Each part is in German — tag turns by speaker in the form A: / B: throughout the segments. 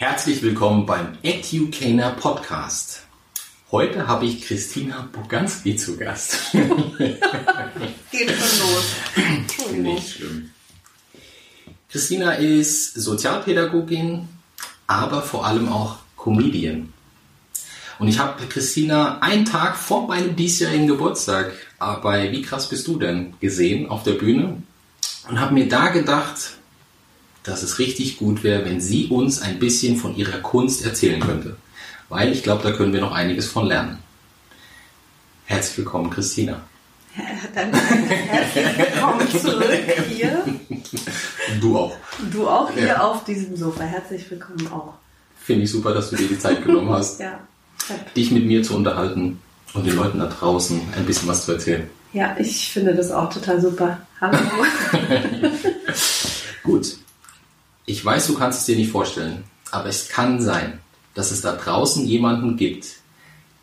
A: Herzlich willkommen beim Educainer Podcast. Heute habe ich Christina Boganski zu Gast.
B: Geht schon los.
A: Nicht schlimm. Christina ist Sozialpädagogin, aber vor allem auch Comedian. Und ich habe Christina einen Tag vor meinem diesjährigen Geburtstag bei Wie krass bist du denn gesehen auf der Bühne und habe mir da gedacht, dass es richtig gut wäre, wenn sie uns ein bisschen von ihrer Kunst erzählen könnte. Weil ich glaube, da können wir noch einiges von lernen. Herzlich willkommen, Christina.
B: Ja, dann herzlich willkommen zurück hier.
A: Du auch.
B: Du auch hier
A: Ja.
B: auf diesem Sofa. Herzlich willkommen auch.
A: Finde ich super, dass du dir die Zeit genommen hast,
B: Ja.
A: dich mit mir zu unterhalten und den Leuten da draußen ein bisschen was zu erzählen.
B: Ja, ich finde das auch total super. Hallo.
A: Gut. Ich weiß, du kannst es dir nicht vorstellen, aber es kann sein, dass es da draußen jemanden gibt,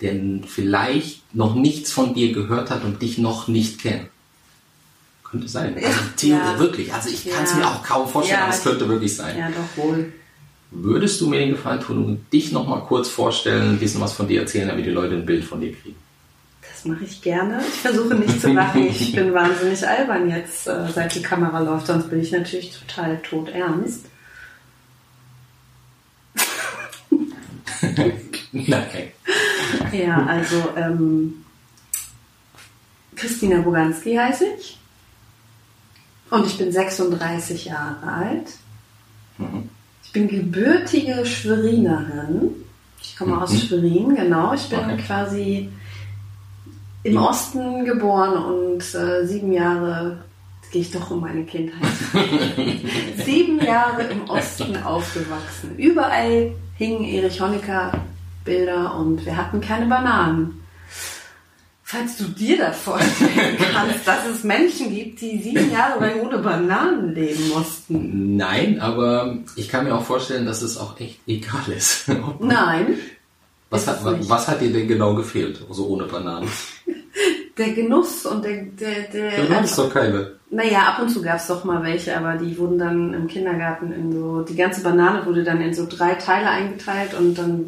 A: der vielleicht noch nichts von dir gehört hat und dich noch nicht kennt. Könnte sein. Also,
B: Ja.
A: Theo,
B: Ja.
A: wirklich. Also ich kann es
B: Ja.
A: mir auch kaum vorstellen,
B: Ja,
A: aber es könnte wirklich sein.
B: ja, doch wohl.
A: Würdest du mir den Gefallen tun und dich noch mal kurz vorstellen, ein bisschen was von dir erzählen, damit die Leute ein Bild von dir kriegen?
B: Das mache ich gerne. Ich versuche nicht zu lachen. Ich bin wahnsinnig albern jetzt, äh, seit die Kamera läuft. Sonst bin ich natürlich total todernst.
A: Nein.
B: Ja, also ähm, Christina Boganski heiße ich. Und ich bin 36 Jahre alt.
A: Mhm.
B: Ich bin gebürtige Schwerinerin. Ich komme aus
A: Mhm.
B: Schwerin, genau. Ich bin
A: Okay.
B: quasi im Osten geboren und äh, sieben Jahre, jetzt gehe ich doch um meine Kindheit, sieben Jahre im Osten aufgewachsen. Überall hingen Erich Honecker Bilder und wir hatten keine Bananen. Falls du dir das vorstellen kannst, dass es Menschen gibt, die sieben Jahre lang ohne Bananen leben mussten.
A: Nein, aber ich kann mir auch vorstellen, dass es auch echt egal ist.
B: Nein,
A: Was hat, was, hat dir denn genau gefehlt, so ohne Bananen?
B: der Genuss und der, der, der
A: Du hast doch keine.
B: Naja, ab und zu gab es doch mal welche, aber die wurden dann im Kindergarten in so, die ganze Banane wurde dann in so drei Teile eingeteilt und dann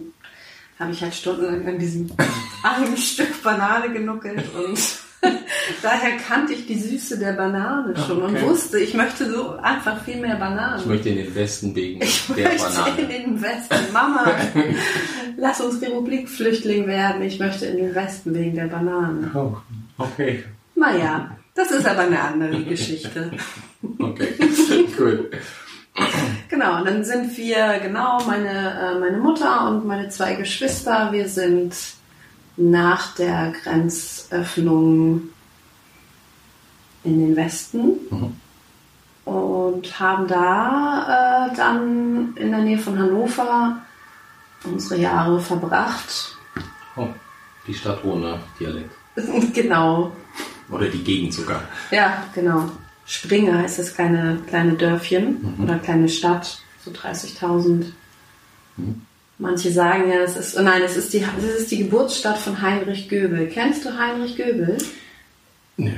B: habe ich halt stundenlang an diesem einen Stück Banane genuckelt und daher kannte ich die Süße der Banane schon
A: Okay.
B: und wusste, ich möchte so einfach viel mehr Bananen.
A: Ich möchte in den Westen wegen
B: Ich
A: der
B: möchte in
A: Banane.
B: den Westen. Mama, lass uns Republikflüchtling werden. Ich möchte in den Westen wegen der Bananen.
A: Oh, okay.
B: Naja, das ist aber eine andere Geschichte.
A: Okay, gut.
B: Genau, und dann sind wir, genau, meine, äh, meine Mutter und meine zwei Geschwister, wir sind nach der Grenzöffnung in den Westen
A: Mhm.
B: und haben da äh, dann in der Nähe von Hannover unsere Jahre verbracht.
A: Oh, die Stadt ohne Dialekt.
B: genau,
A: Oder die Gegend sogar.
B: ja, genau. Springe heißt das kleine, kleine Dörfchen
A: Mhm.
B: oder kleine Stadt, so 30.000.
A: Mhm.
B: Manche sagen ja, es ist, oh nein, es ist die, es ist die Geburtsstadt von Heinrich Göbel. Kennst du Heinrich Göbel?
A: Nö.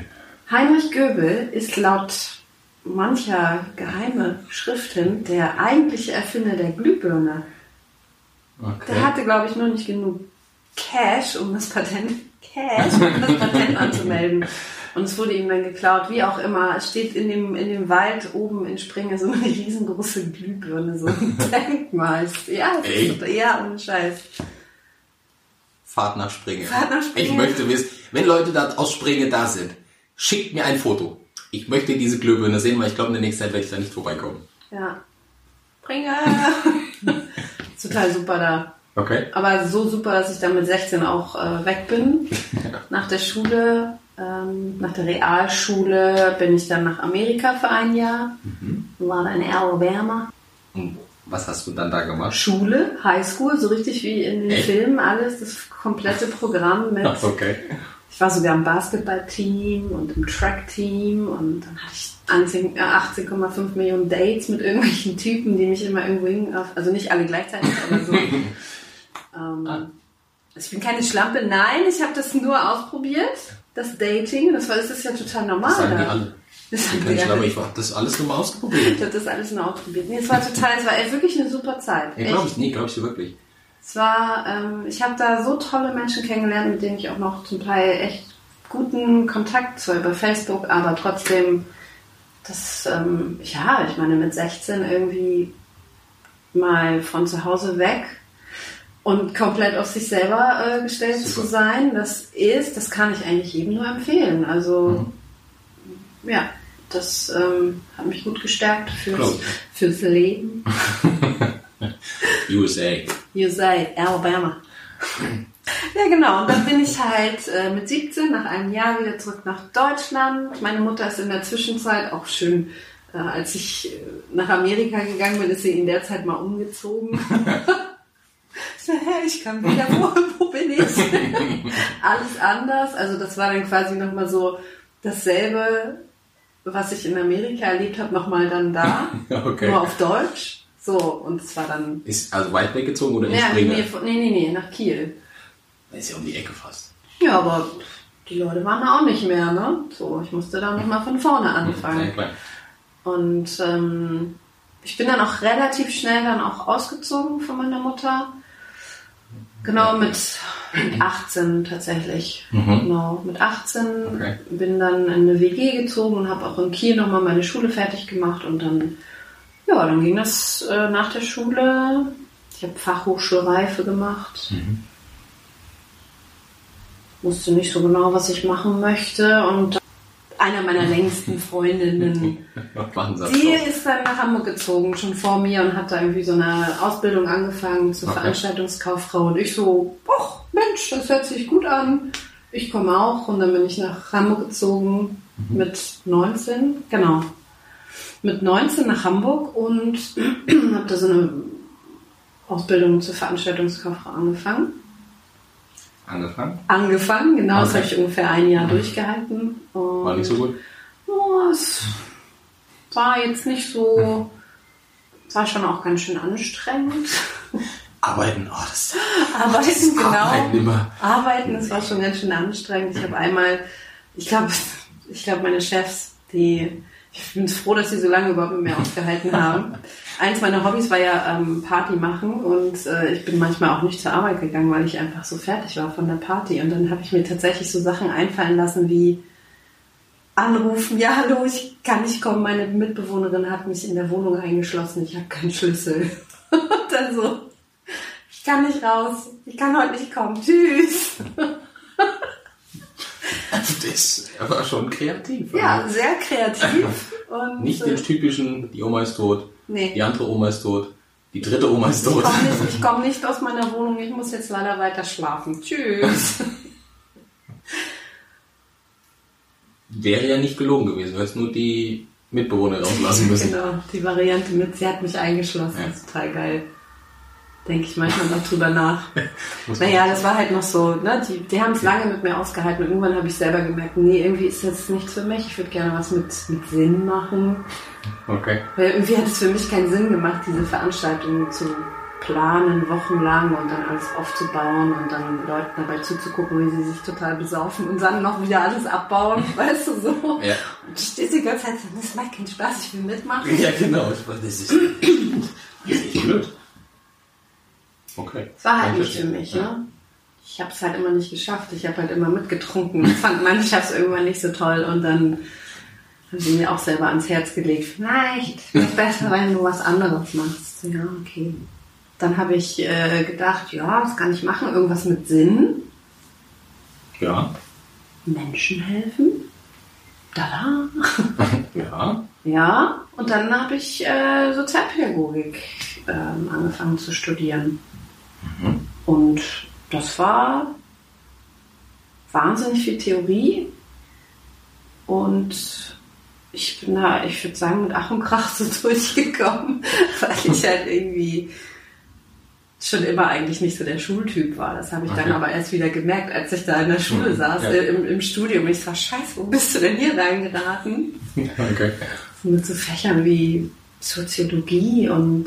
B: Heinrich Göbel ist laut mancher geheime Schriften der eigentliche Erfinder der Glühbirne.
A: Okay.
B: Der hatte, glaube ich, noch nicht genug Cash, um das Patent, Cash, um das Patent anzumelden. Und es wurde ihm dann geklaut, wie auch immer. Es steht in dem, in dem Wald oben in Springe so eine riesengroße Glühbirne, so ein Denkmal. Ja, es
A: Ey.
B: ist, ja, ohne Scheiß.
A: Fahrt nach Springe.
B: Fahrt nach Springe.
A: Ich möchte wissen, wenn Leute da aus Springe da sind, schickt mir ein Foto. Ich möchte diese Glühbirne sehen, weil ich glaube, in der nächsten Zeit werde ich da nicht vorbeikommen.
B: Ja. Springe! Total super da.
A: Okay.
B: Aber so super, dass ich dann mit 16 auch äh, weg bin. Nach der Schule, ähm, nach der Realschule bin ich dann nach Amerika für ein Jahr. War dann in Alabama.
A: Und was hast du dann da gemacht?
B: Schule, Highschool, so richtig wie in den
A: Echt?
B: Filmen, alles, das komplette Programm mit.
A: Okay.
B: Ich war sogar im Basketballteam und im Trackteam und dann hatte ich 18 äh, 18,5 Millionen Dates mit irgendwelchen Typen, die mich immer irgendwo hin, also nicht alle gleichzeitig, aber so. ähm,
A: Ah.
B: Ich bin keine Schlampe, nein, ich habe das nur ausprobiert, das Dating, das war, das ist ja total normal.
A: Das sagen die alle.
B: Das
A: ich
B: wir-
A: glaube, ich habe das alles nur mal ausprobiert.
B: Ich habe das alles nur ausprobiert. Nee, es war total, es war echt wirklich eine super Zeit.
A: Ja, glaube ich, nee, glaube ich dir wirklich.
B: Es war, ähm, ich habe da so tolle Menschen kennengelernt, mit denen ich auch noch zum Teil echt guten Kontakt, zwar über Facebook, aber trotzdem, das, ähm, ja, ich meine, mit 16 irgendwie mal von zu Hause weg und komplett auf sich selber äh, gestellt
A: Super.
B: zu sein, das ist, das kann ich eigentlich jedem nur empfehlen. Also, ja, das ähm, hat mich gut gestärkt fürs, fürs Leben.
A: USA.
B: USA, Alabama. Ja, genau. Und dann bin ich halt äh, mit 17 nach einem Jahr wieder zurück nach Deutschland. Meine Mutter ist in der Zwischenzeit auch schön, äh, als ich äh, nach Amerika gegangen bin, ist sie in der Zeit mal umgezogen. ich so, hä, ich kann wieder, wo, wo bin ich? Alles anders. Also das war dann quasi nochmal so dasselbe, was ich in Amerika erlebt habe, nochmal dann da.
A: Okay.
B: Nur auf Deutsch. So, und es war dann
A: Ist also weit weggezogen oder in
B: ja,
A: Springe?
B: nee, nee, nee, nee, nach Kiel.
A: Das ist ja um die Ecke fast.
B: Ja, aber die Leute waren da auch nicht mehr, ne? So, ich musste da nochmal von vorne
A: Ja,
B: anfangen.
A: klar.
B: Und ähm, ich bin dann auch relativ schnell dann auch ausgezogen von meiner Mutter. Genau, mit, mit 18 tatsächlich.
A: Mhm.
B: Genau, mit 18
A: Okay.
B: bin dann in eine WG gezogen und habe auch in Kiel nochmal meine Schule fertig gemacht und dann, ja, dann ging das äh, nach der Schule. Ich habe Fachhochschulreife gemacht. Wusste nicht so genau, was ich machen möchte und einer meiner längsten Freundinnen die ist dann nach Hamburg gezogen, schon vor mir und hat da irgendwie so eine Ausbildung angefangen zur
A: Okay.
B: Veranstaltungskauffrau. Und ich so, ach Mensch, das hört sich gut an. Ich komme auch. Und dann bin ich nach Hamburg gezogen mit 19, genau. Mit 19 nach Hamburg und habe da so eine Ausbildung zur Veranstaltungskauffrau angefangen.
A: Angefangen?
B: Angefangen, genau, das
A: Okay.
B: habe ich ungefähr ein Jahr durchgehalten. Und
A: War nicht so gut?
B: Oh, es war jetzt nicht so. War schon auch ganz schön anstrengend.
A: Arbeiten, oh, das
B: Arbeiten, genau.
A: Arbeiten immer.
B: Arbeiten, es war schon ganz schön anstrengend. Ich habe einmal, ich glaube, ich glaube, meine Chefs, die, ich bin froh, dass sie so lange überhaupt mit mir ausgehalten haben. Eins meiner Hobbys war ja ähm, Party machen und äh, ich bin manchmal auch nicht zur Arbeit gegangen, weil ich einfach so fertig war von der Party. Und dann habe ich mir tatsächlich so Sachen einfallen lassen wie anrufen, ja hallo, ich kann nicht kommen, meine Mitbewohnerin hat mich in der Wohnung eingeschlossen, ich habe keinen Schlüssel. und dann so, ich kann nicht raus, ich kann heute nicht kommen, tschüss.
A: Das war schon kreativ.
B: Ja,
A: Also
B: sehr kreativ. Und,
A: Nicht
B: äh,
A: den typischen, die Oma ist tot,
B: Nee.
A: die andere Oma ist tot, die dritte Oma ist
B: ich
A: tot.
B: komme nicht, ich komm nicht aus meiner Wohnung, ich muss jetzt leider weiter schlafen. Tschüss.
A: Wäre ja nicht gelogen gewesen, du hättest nur die Mitbewohner rauslassen müssen.
B: genau, die Variante mit, sie hat mich eingeschlossen,
A: Ja.
B: ist total geil. Denke ich manchmal noch drüber nach. Naja, das war halt noch so, ne? die, die haben es lange mit mir ausgehalten und irgendwann habe ich selber gemerkt, nee, irgendwie ist das nichts für mich, ich würde gerne was mit, mit Sinn machen.
A: Okay.
B: Weil irgendwie hat es für mich keinen Sinn gemacht, diese Veranstaltungen zu planen, wochenlang und dann alles aufzubauen und dann Leuten dabei zuzugucken, wie sie sich total besaufen und dann noch wieder alles abbauen, weißt du so.
A: Ja.
B: Und du stehst die ganze Zeit so, das macht keinen Spaß, ich will mitmachen.
A: Ja, genau. Das ist, das ist blöd. Okay.
B: Das war halt nicht für mich,
A: Ja.
B: ne? Ich habe es halt immer nicht geschafft. Ich habe halt immer mitgetrunken. Ich fand meine Chefs irgendwann nicht so toll und dann haben sie mir auch selber ans Herz gelegt. Vielleicht wäre besser, wenn du was anderes machst. Ja, okay. Dann habe ich äh, gedacht, ja, das kann ich machen. Irgendwas mit Sinn.
A: Ja.
B: Menschen helfen. Da,
A: Ja.
B: Ja, und dann habe ich äh, Sozialpädagogik ähm, angefangen zu studieren. Und das war wahnsinnig viel Theorie. Und ich bin da, ich würde sagen, mit Ach und Krach so durchgekommen, weil ich halt irgendwie schon immer eigentlich nicht so der Schultyp war. Das habe ich dann
A: Okay.
B: aber erst wieder gemerkt, als ich da in der Schule
A: Mhm,
B: saß,
A: ja.
B: im, im Studium. Ich war scheiße, wo bist du denn hier reingeraten?
A: Okay.
B: mit so Fächern wie Soziologie und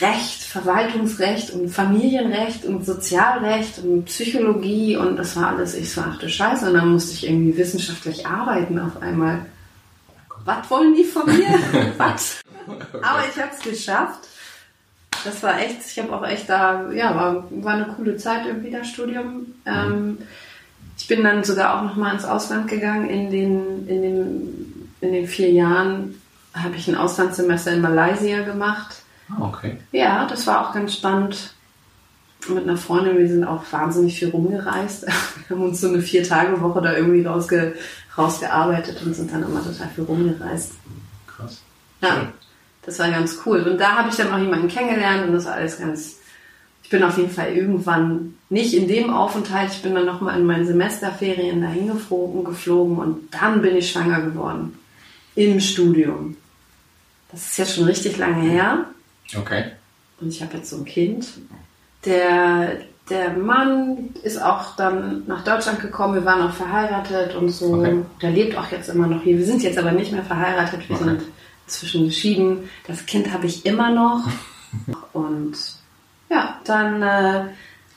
B: Recht, Verwaltungsrecht und Familienrecht und Sozialrecht und Psychologie und das war alles, ich so, ach du Scheiße, und dann musste ich irgendwie wissenschaftlich arbeiten auf einmal. was wollen die von mir? was? Aber ich habe es geschafft. Das war echt, ich habe auch echt da, ja, war, war eine coole Zeit irgendwie das Studium. Ähm, ich bin dann sogar auch nochmal ins Ausland gegangen. In den, in den, in den vier Jahren habe ich ein Auslandssemester in Malaysia gemacht.
A: Okay.
B: Ja, das war auch ganz spannend. Mit einer Freundin, wir sind auch wahnsinnig viel rumgereist. Wir haben uns so eine Vier-Tage-Woche da irgendwie rausge, rausgearbeitet und sind dann immer total viel rumgereist.
A: Krass.
B: Ja, das war ganz cool. Und da habe ich dann auch jemanden kennengelernt und das war alles ganz. Ich bin auf jeden Fall irgendwann nicht in dem Aufenthalt, ich bin dann nochmal in meinen Semesterferien dahin geflogen, geflogen und dann bin ich schwanger geworden. Im Studium. Das ist jetzt schon richtig lange her.
A: Okay.
B: Und ich habe jetzt so ein Kind. Der, der Mann ist auch dann nach Deutschland gekommen. Wir waren auch verheiratet und so.
A: Okay.
B: Der lebt auch jetzt immer noch hier. Wir sind jetzt aber nicht mehr verheiratet. Wir
A: Okay.
B: sind inzwischen geschieden. Das Kind habe ich immer noch. und ja, dann äh,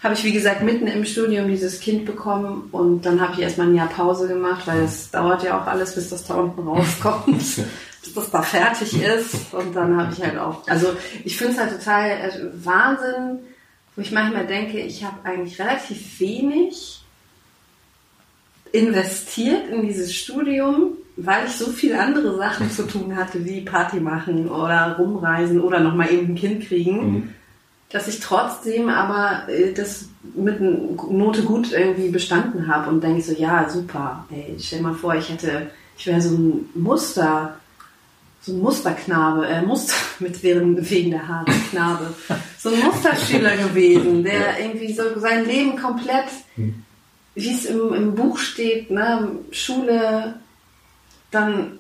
B: habe ich, wie gesagt, mitten im Studium dieses Kind bekommen. Und dann habe ich erstmal ein Jahr Pause gemacht, weil es dauert ja auch alles, bis das da unten rauskommt. bis das da fertig ist. Und dann habe ich halt auch, also ich finde es halt total äh, Wahnsinn, wo ich manchmal denke, ich habe eigentlich relativ wenig investiert in dieses Studium, weil ich so viele andere Sachen zu tun hatte, wie Party machen oder rumreisen oder nochmal eben ein Kind kriegen,
A: Mhm.
B: dass ich trotzdem aber äh, das mit Note gut irgendwie bestanden habe und denke so, ja, super, ey, stell mal vor, ich hätte, ich wäre so ein Muster, so ein Musterknabe, äh, Muster mit wegen, wegen der Haare, Knabe, so ein Musterschüler gewesen, der irgendwie so sein Leben komplett, wie es im, im Buch steht, ne, Schule, dann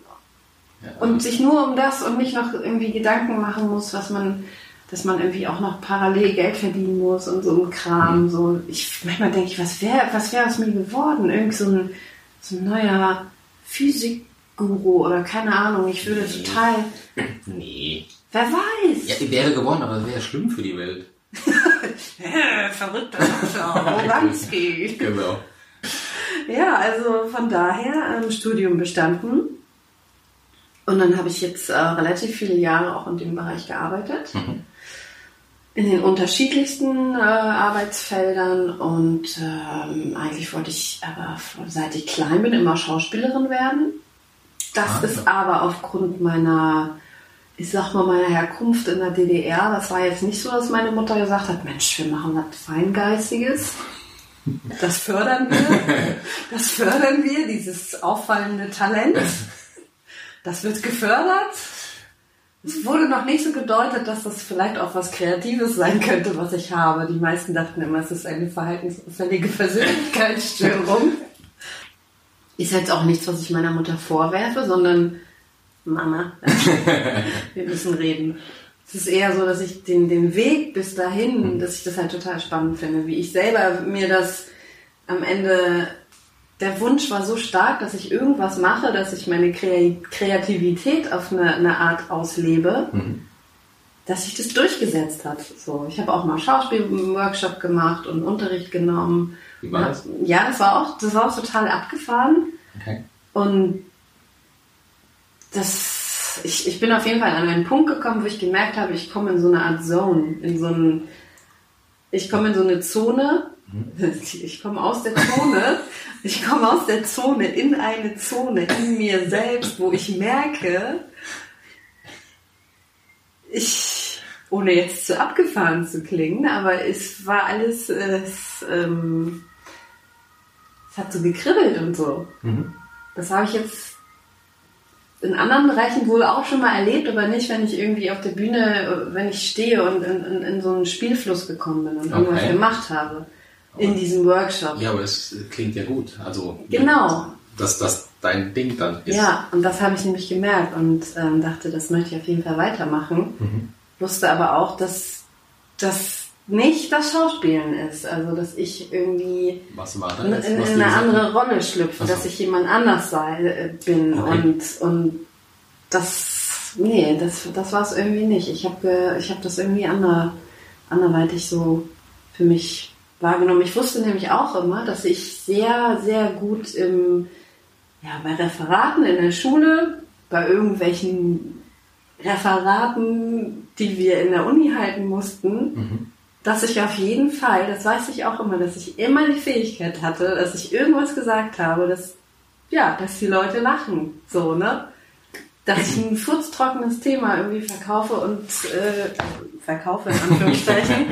A: Ja.
B: und sich nur um das und nicht noch irgendwie Gedanken machen muss, was man, dass man irgendwie auch noch parallel Geld verdienen muss und so ein Kram. So, ich manchmal denke ich, was wäre, was wäre aus mir geworden? Irgend so ein, so ein neuer Physikguru oder keine Ahnung. Ich würde
A: Nee.
B: total,
A: Nee.
B: wer weiß?
A: Ja, wäre geworden, aber wäre schlimm für die Welt.
B: Verrückter Doktor, Oranski.
A: Genau.
B: Ja, also von daher ähm, Studium bestanden. Und dann habe ich jetzt äh, relativ viele Jahre auch in dem Bereich gearbeitet. In den unterschiedlichsten äh, Arbeitsfeldern. Und ähm, eigentlich wollte ich aber seit ich klein bin immer Schauspielerin werden. Das ist aber aufgrund meiner, ich sag mal, meiner Herkunft in der DDR, das war jetzt nicht so, dass meine Mutter gesagt hat, Mensch, wir machen was Feingeistiges. Das fördern wir. Das fördern wir, dieses auffallende Talent. Das wird gefördert. Es wurde noch nicht so gedeutet, dass das vielleicht auch was Kreatives sein könnte, was ich habe. Die meisten dachten immer, es ist eine verhaltensauffällige Persönlichkeitsstörung. Ist jetzt auch nichts, was ich meiner Mutter vorwerfe, sondern Mama, wir müssen reden. Es ist eher so, dass ich den, den Weg bis dahin, dass ich das halt total spannend finde, wie ich selber mir das am Ende, der Wunsch war so stark, dass ich irgendwas mache, dass ich meine Kre Kreativität auf eine, eine Art auslebe, dass sich das durchgesetzt hat. So, ich habe auch mal Schauspielworkshop gemacht und Unterricht genommen.
A: Wie war das?
B: Ja, das war auch, das war auch total abgefahren.
A: Okay.
B: Und das, ich, ich bin auf jeden Fall an einen Punkt gekommen, wo ich gemerkt habe, ich komme in so eine Art Zone, in so ein, ich komme in so eine Zone, ich komme aus der Zone, ich komme aus der Zone in eine Zone in mir selbst, wo ich merke, ich, ohne jetzt zu abgefahren zu klingen, aber es war alles, es, ähm, hat so gekribbelt und so.
A: Mhm.
B: Das habe ich jetzt in anderen Bereichen wohl auch schon mal erlebt, aber nicht, wenn ich irgendwie auf der Bühne, wenn ich stehe und in, in, in so einen Spielfluss gekommen bin und irgendwas
A: Okay.
B: gemacht habe. In diesem Workshop.
A: Ja, aber es klingt ja gut. Also,
B: Genau.
A: Dass das dein Ding dann ist.
B: Ja, und das habe ich nämlich gemerkt und ähm, dachte, das möchte ich auf jeden Fall weitermachen. Wusste aber auch, dass das nicht das Schauspielen ist. Also, dass ich irgendwie in, in, eine andere Rolle schlüpfe,
A: so.
B: dass ich jemand anders sei, äh, bin
A: Okay.
B: und, und das, nee, das, das war es irgendwie nicht. Ich habe ich hab das irgendwie ander, anderweitig so für mich wahrgenommen. Ich wusste nämlich auch immer, dass ich sehr, sehr gut im, ja, bei Referaten in der Schule bei irgendwelchen Referaten, die wir in der Uni halten mussten,
A: Mhm.
B: Dass ich auf jeden Fall, das weiß ich auch immer, dass ich immer die Fähigkeit hatte, dass ich irgendwas gesagt habe, dass, ja, dass die Leute lachen. So, ne? Dass ich ein furztrockenes Thema irgendwie verkaufe und äh, verkaufe in Anführungszeichen.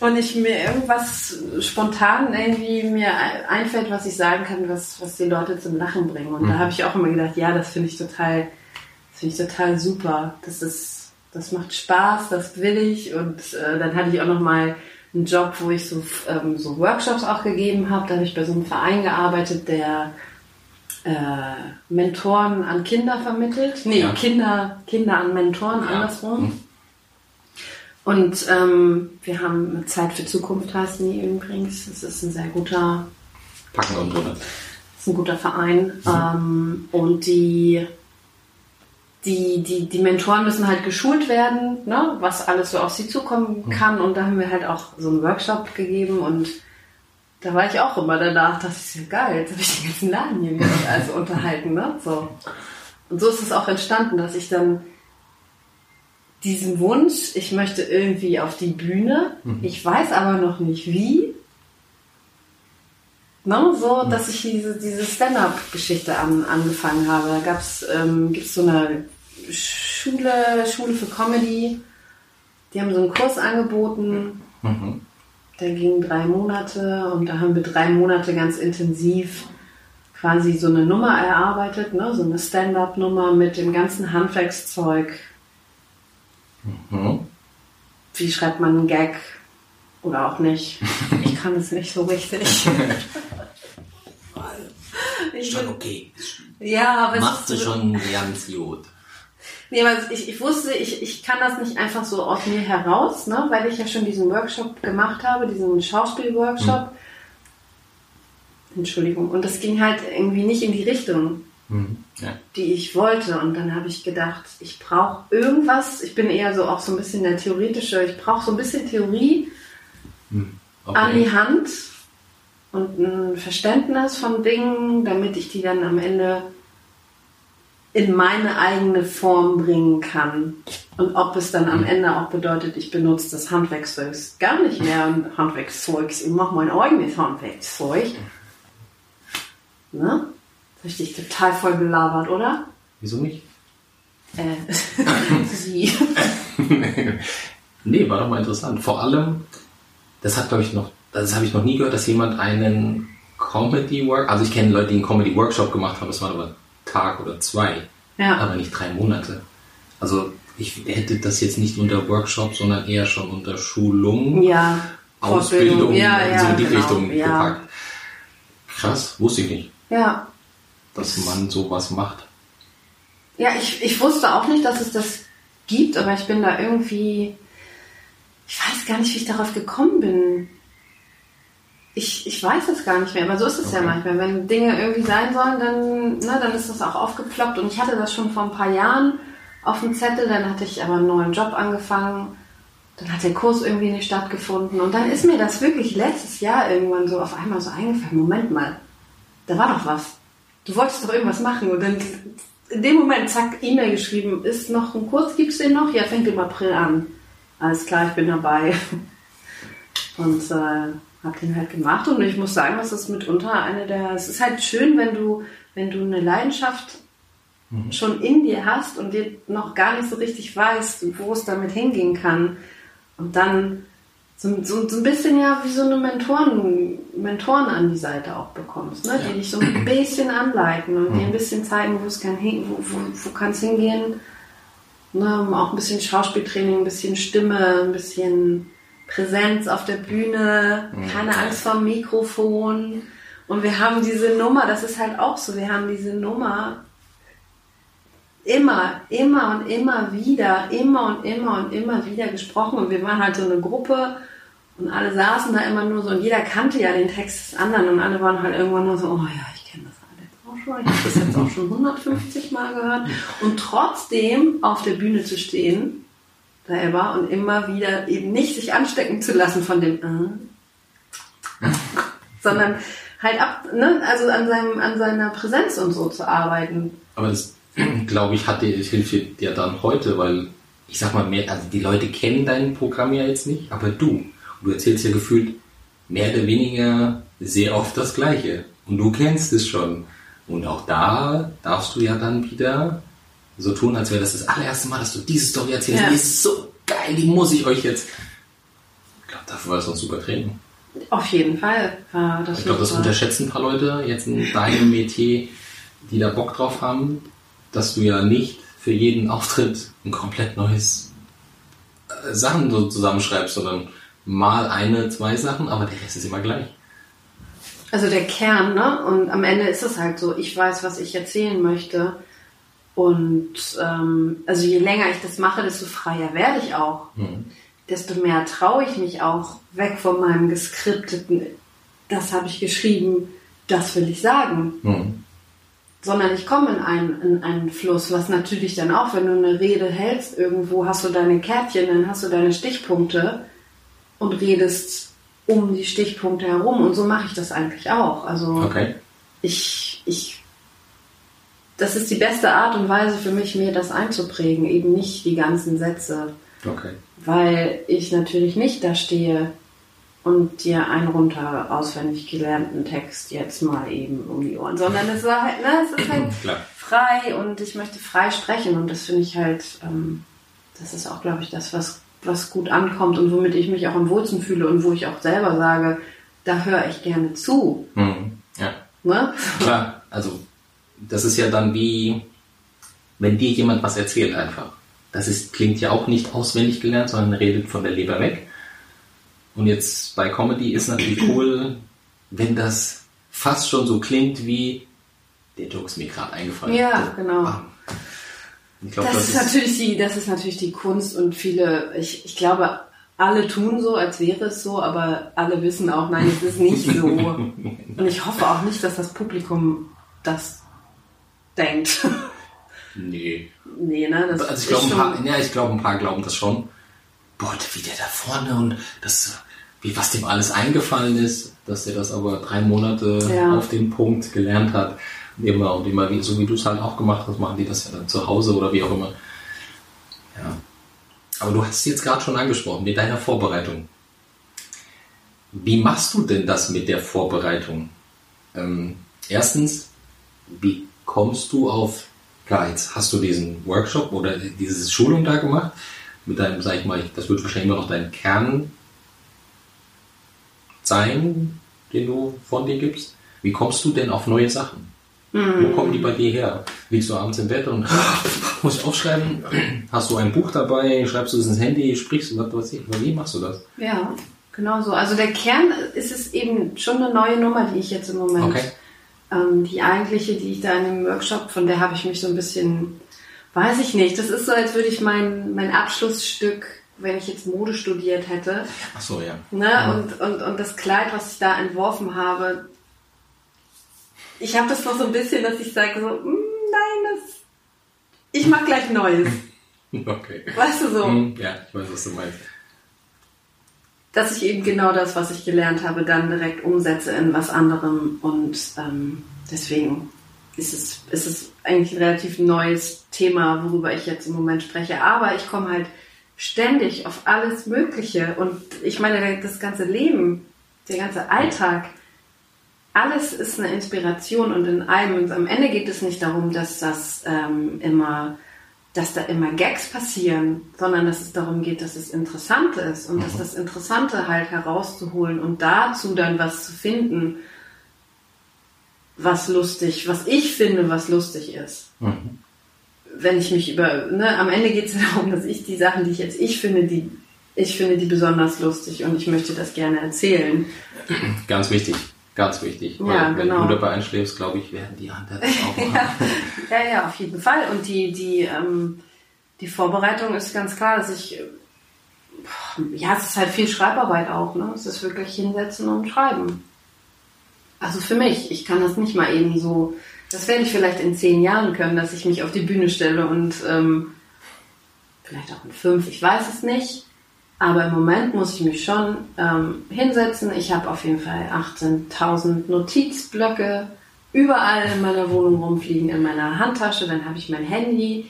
B: und ich mir irgendwas spontan irgendwie mir einfällt, was ich sagen kann, was, was die Leute zum Lachen bringen. Und da
A: Mhm.
B: habe ich auch immer gedacht, ja, das finde ich total, das finde ich total super. Das ist, das macht Spaß, das will ich. Und äh, dann hatte ich auch noch mal einen Job, wo ich so, ähm, so Workshops auch gegeben habe. Da habe ich bei so einem Verein gearbeitet, der äh, Mentoren an Kinder vermittelt. Nee,
A: Ja.
B: Kinder, Kinder an Mentoren,
A: Ja.
B: andersrum.
A: Mhm.
B: Und ähm, wir haben Zeit für Zukunft heißen die übrigens. Das ist ein sehr guter,
A: Packen wir drunter.
B: das ist ein guter Verein. Ähm, und die, die, die, die Mentoren müssen halt geschult werden, ne, was alles so auf sie zukommen kann. Und da haben wir halt auch so einen Workshop gegeben und da war ich auch immer danach, dachte ich, ja geil, jetzt habe ich den ganzen Laden hier mit also unterhalten, ne? So. Und so ist es auch entstanden, dass ich dann diesen Wunsch, ich möchte irgendwie auf die Bühne, ich weiß aber noch nicht wie, ne? so, dass ich diese, diese Stand-up-Geschichte an, angefangen habe. Da gab's, ähm, gibt's so eine Schule, Schule für Comedy, die haben so einen Kurs angeboten,
A: Mhm.
B: der ging drei Monate und da haben wir drei Monate ganz intensiv quasi so eine Nummer erarbeitet, ne? so eine Stand-up-Nummer mit dem ganzen Handwerkszeug.
A: Mhm.
B: Wie schreibt man einen Gag oder auch nicht? Ich kann es nicht so richtig. Ich
A: Schon okay.
B: ja, aber
A: Machst du
B: es ist,
A: schon ganz gut.
B: Nee, aber ich, ich wusste, ich, ich kann das nicht einfach so aus mir heraus, ne? weil ich ja schon diesen Workshop gemacht habe, diesen Schauspielworkshop. Entschuldigung. Und das ging halt irgendwie nicht in die Richtung,
A: Mhm. Ja.
B: die ich wollte. Und dann habe ich gedacht, ich brauche irgendwas. Ich bin eher so auch so ein bisschen der theoretische. Ich brauche so ein bisschen Theorie
A: Mhm.
B: an die
A: Okay.
B: Hand und ein Verständnis von Dingen, damit ich die dann am Ende in meine eigene Form bringen kann. Und ob es dann am Ende auch bedeutet, ich benutze das Handwerkszeug gar nicht mehr und Handwerkszeugs, ich mache mein eigenes Handwerkszeug. Ne? Richtig total voll gelabert, oder?
A: Wieso nicht?
B: Äh, sie.
A: nee, war doch mal interessant. Vor allem, das hat glaube ich noch, das habe ich noch nie gehört, dass jemand einen Comedy Work, also ich kenne Leute, die einen Comedy Workshop gemacht haben, das waren aber Tag oder zwei,
B: Ja.
A: aber nicht drei Monate. Also ich hätte das jetzt nicht unter Workshop, sondern eher schon unter Schulung,
B: Ja.
A: Ausbildung,
B: ja, ja,
A: so in die
B: genau.
A: Richtung gepackt. Krass, wusste ich nicht,
B: Ja,
A: dass man sowas macht.
B: Ja, ich, ich wusste auch nicht, dass es das gibt, aber ich bin da irgendwie. Ich weiß gar nicht, wie ich darauf gekommen bin. Ich, ich weiß es gar nicht mehr, aber so ist es ja
A: Okay.
B: manchmal. Wenn Dinge irgendwie sein sollen, dann, ne, dann ist das auch aufgeploppt. Und ich hatte das schon vor ein paar Jahren auf dem Zettel, dann hatte ich aber einen neuen Job angefangen. Dann hat der Kurs irgendwie nicht stattgefunden. Und dann ist mir das wirklich letztes Jahr irgendwann so auf einmal so eingefallen. Moment mal, da war doch was. Du wolltest doch irgendwas machen. Und dann in dem Moment, zack, E-Mail geschrieben, ist noch ein Kurs, gibt's den noch? Ja, fängt im April an. Alles klar, ich bin dabei. Und äh, hab den halt gemacht und ich muss sagen, das ist mitunter eine der. Es ist halt schön, wenn du, wenn du eine Leidenschaft schon in dir hast und dir noch gar nicht so richtig weißt, wo es damit hingehen kann. Und dann so, so, so ein bisschen ja wie so eine Mentoren, Mentoren an die Seite auch bekommst, ne? die
A: Ja.
B: dich so ein bisschen anleiten und dir ein bisschen zeigen, wo es kann hin, wo, wo, wo kann es hingehen. Ne? Auch ein bisschen Schauspieltraining, ein bisschen Stimme, ein bisschen Präsenz auf der Bühne, keine Angst vor dem Mikrofon. Und wir haben diese Nummer, das ist halt auch so, wir haben diese Nummer immer, immer und immer wieder, immer und immer und immer wieder gesprochen. Und wir waren halt so eine Gruppe und alle saßen da immer nur so und jeder kannte ja den Text des anderen und alle waren halt irgendwann nur so, oh ja, ich kenne das alles auch schon, ich habe das jetzt auch schon 150 Mal gehört. Und trotzdem auf der Bühne zu stehen, selber und immer wieder eben nicht sich anstecken zu lassen von dem, äh, sondern halt ab, ne, also an seinem, an seiner Präsenz und so zu arbeiten.
A: Aber das glaube ich, hat dir, hilft dir dann heute, weil ich sag mal, mehr, also die Leute kennen dein Programm ja jetzt nicht, aber du, du erzählst ja gefühlt mehr oder weniger sehr oft das Gleiche. Und du kennst es schon. Und auch da darfst du ja dann wieder so tun, als wäre das das allererste Mal, dass du diese Story erzählst.
B: Ja.
A: Die ist so geil, die muss ich euch jetzt. Ich glaube, dafür war es auch super Training.
B: Auf jeden Fall war das
A: Ich glaube, das unterschätzen ein paar Leute jetzt in deinem Metier, die da Bock drauf haben, dass du ja nicht für jeden Auftritt ein komplett neues äh, Sachen so zusammenschreibst, sondern mal eine, zwei Sachen, aber der Rest ist immer gleich.
B: Also der Kern, ne? Und am Ende ist es halt so, ich weiß, was ich erzählen möchte. Und ähm, also je länger ich das mache, desto freier werde ich auch. Desto mehr traue ich mich auch weg von meinem geskripteten, das habe ich geschrieben, das will ich sagen.
A: Mhm.
B: Sondern ich komme in einen, in einen Fluss, was natürlich dann auch, wenn du eine Rede hältst, irgendwo hast du deine Kärtchen, dann hast du deine Stichpunkte und redest um die Stichpunkte herum. Und so mache ich das eigentlich auch. Also
A: Okay.
B: ich, ich, das ist die beste Art und Weise für mich, mir das einzuprägen, eben nicht die ganzen Sätze,
A: Okay.
B: weil ich natürlich nicht da stehe und dir einen runter auswendig gelernten Text jetzt mal eben um die Ohren, sondern es war halt, ne, es ist halt
A: Klar.
B: frei und ich möchte frei sprechen und das finde ich halt, ähm, das ist auch, glaube ich, das, was, was gut ankommt und womit ich mich auch am wohlsten fühle und wo ich auch selber sage, da höre ich gerne zu.
A: Mhm. Ja.
B: Ne?
A: Klar, also das ist ja dann wie, wenn dir jemand was erzählt einfach. Das ist, klingt ja auch nicht auswendig gelernt, sondern redet von der Leber weg. Und jetzt bei Comedy ist natürlich cool, wenn das fast schon so klingt wie, der Joke ist mir gerade eingefallen.
B: Ja,
A: So,
B: genau.
A: bam. Ich glaube,
B: Das, ist natürlich die, das ist natürlich die Kunst und viele, ich, ich glaube, alle tun so, als wäre es so, aber alle wissen auch, nein, es ist nicht so. Und ich hoffe auch nicht, dass das Publikum das denkt.
A: nee.
B: nee, ne? Das
A: Also ich glaube, ein paar, ja, ich glaube, ein paar glauben das schon. Boah, wie der da vorne und das, wie was dem alles eingefallen ist, dass er das aber drei Monate
B: Ja.
A: auf den Punkt gelernt hat. Und immer und immer, wie, so wie du es halt auch gemacht hast, machen die das ja dann zu Hause oder wie auch immer. Ja. Aber du hast es jetzt gerade schon angesprochen, mit deiner Vorbereitung. Wie machst du denn das mit der Vorbereitung? Ähm, erstens, wie kommst du auf, klar, jetzt hast du diesen Workshop oder diese Schulung da gemacht, mit deinem, sag ich mal, das wird wahrscheinlich immer noch dein Kern sein, den du von dir gibst. Wie kommst du denn auf neue Sachen? Wo kommen die bei dir her? Liegst du abends im Bett und muss ich aufschreiben? Hast du ein Buch dabei? Schreibst du es ins Handy? Sprichst du was? Wie machst du das?
B: Ja, genau so. Also der Kern ist es eben schon eine neue Nummer, die ich jetzt im Moment,
A: Okay.
B: Ähm, die eigentliche, die ich da in dem Workshop, von der habe ich mich so ein bisschen, weiß ich nicht, das ist so, als würde ich mein, mein Abschlussstück, wenn ich jetzt Mode studiert hätte,
A: Ach so, ja.
B: ne, und, und, und das Kleid, was ich da entworfen habe, ich habe das noch so ein bisschen, dass ich sage so, "Mm, nein, das, ich mach gleich Neues.
A: Okay.
B: Weißt du so?
A: Hm, Ja, ich weiß, was du meinst.
B: Dass ich eben genau das, was ich gelernt habe, dann direkt umsetze in was anderem. Und ähm, deswegen ist es, ist es eigentlich ein relativ neues Thema, worüber ich jetzt im Moment spreche. Aber ich komme halt ständig auf alles Mögliche. Und ich meine, das ganze Leben, der ganze Alltag, alles ist eine Inspiration und in allem. Und am Ende geht es nicht darum, dass das ähm, immer dass da immer Gags passieren, sondern dass es darum geht, dass es interessant ist und dass das Interessante halt herauszuholen und dazu dann was zu finden, was lustig, was ich finde, was lustig ist.
A: Mhm.
B: Wenn ich mich über, ne, am Ende geht es darum, dass ich die Sachen, die ich jetzt ich finde, die ich finde die besonders lustig und ich möchte das gerne erzählen.
A: Ganz wichtig. Ganz wichtig. Weil
B: Ja,
A: wenn
B: genau.
A: du dabei einschläfst, glaube ich, werden die anderen das auch machen.
B: ja, ja, ja, auf jeden Fall. Und die, die, ähm, die Vorbereitung ist ganz klar, dass ich, äh, ja, es ist halt viel Schreibarbeit auch, ne? Es ist wirklich hinsetzen und schreiben. Also für mich, ich kann das nicht mal eben so, das werde ich vielleicht in zehn Jahren können, dass ich mich auf die Bühne stelle und ähm, vielleicht auch in fünf, ich weiß es nicht. Aber im Moment muss ich mich schon ähm, hinsetzen. Ich habe auf jeden Fall 18.000 Notizblöcke überall in meiner Wohnung rumfliegen, in meiner Handtasche, dann habe ich mein Handy,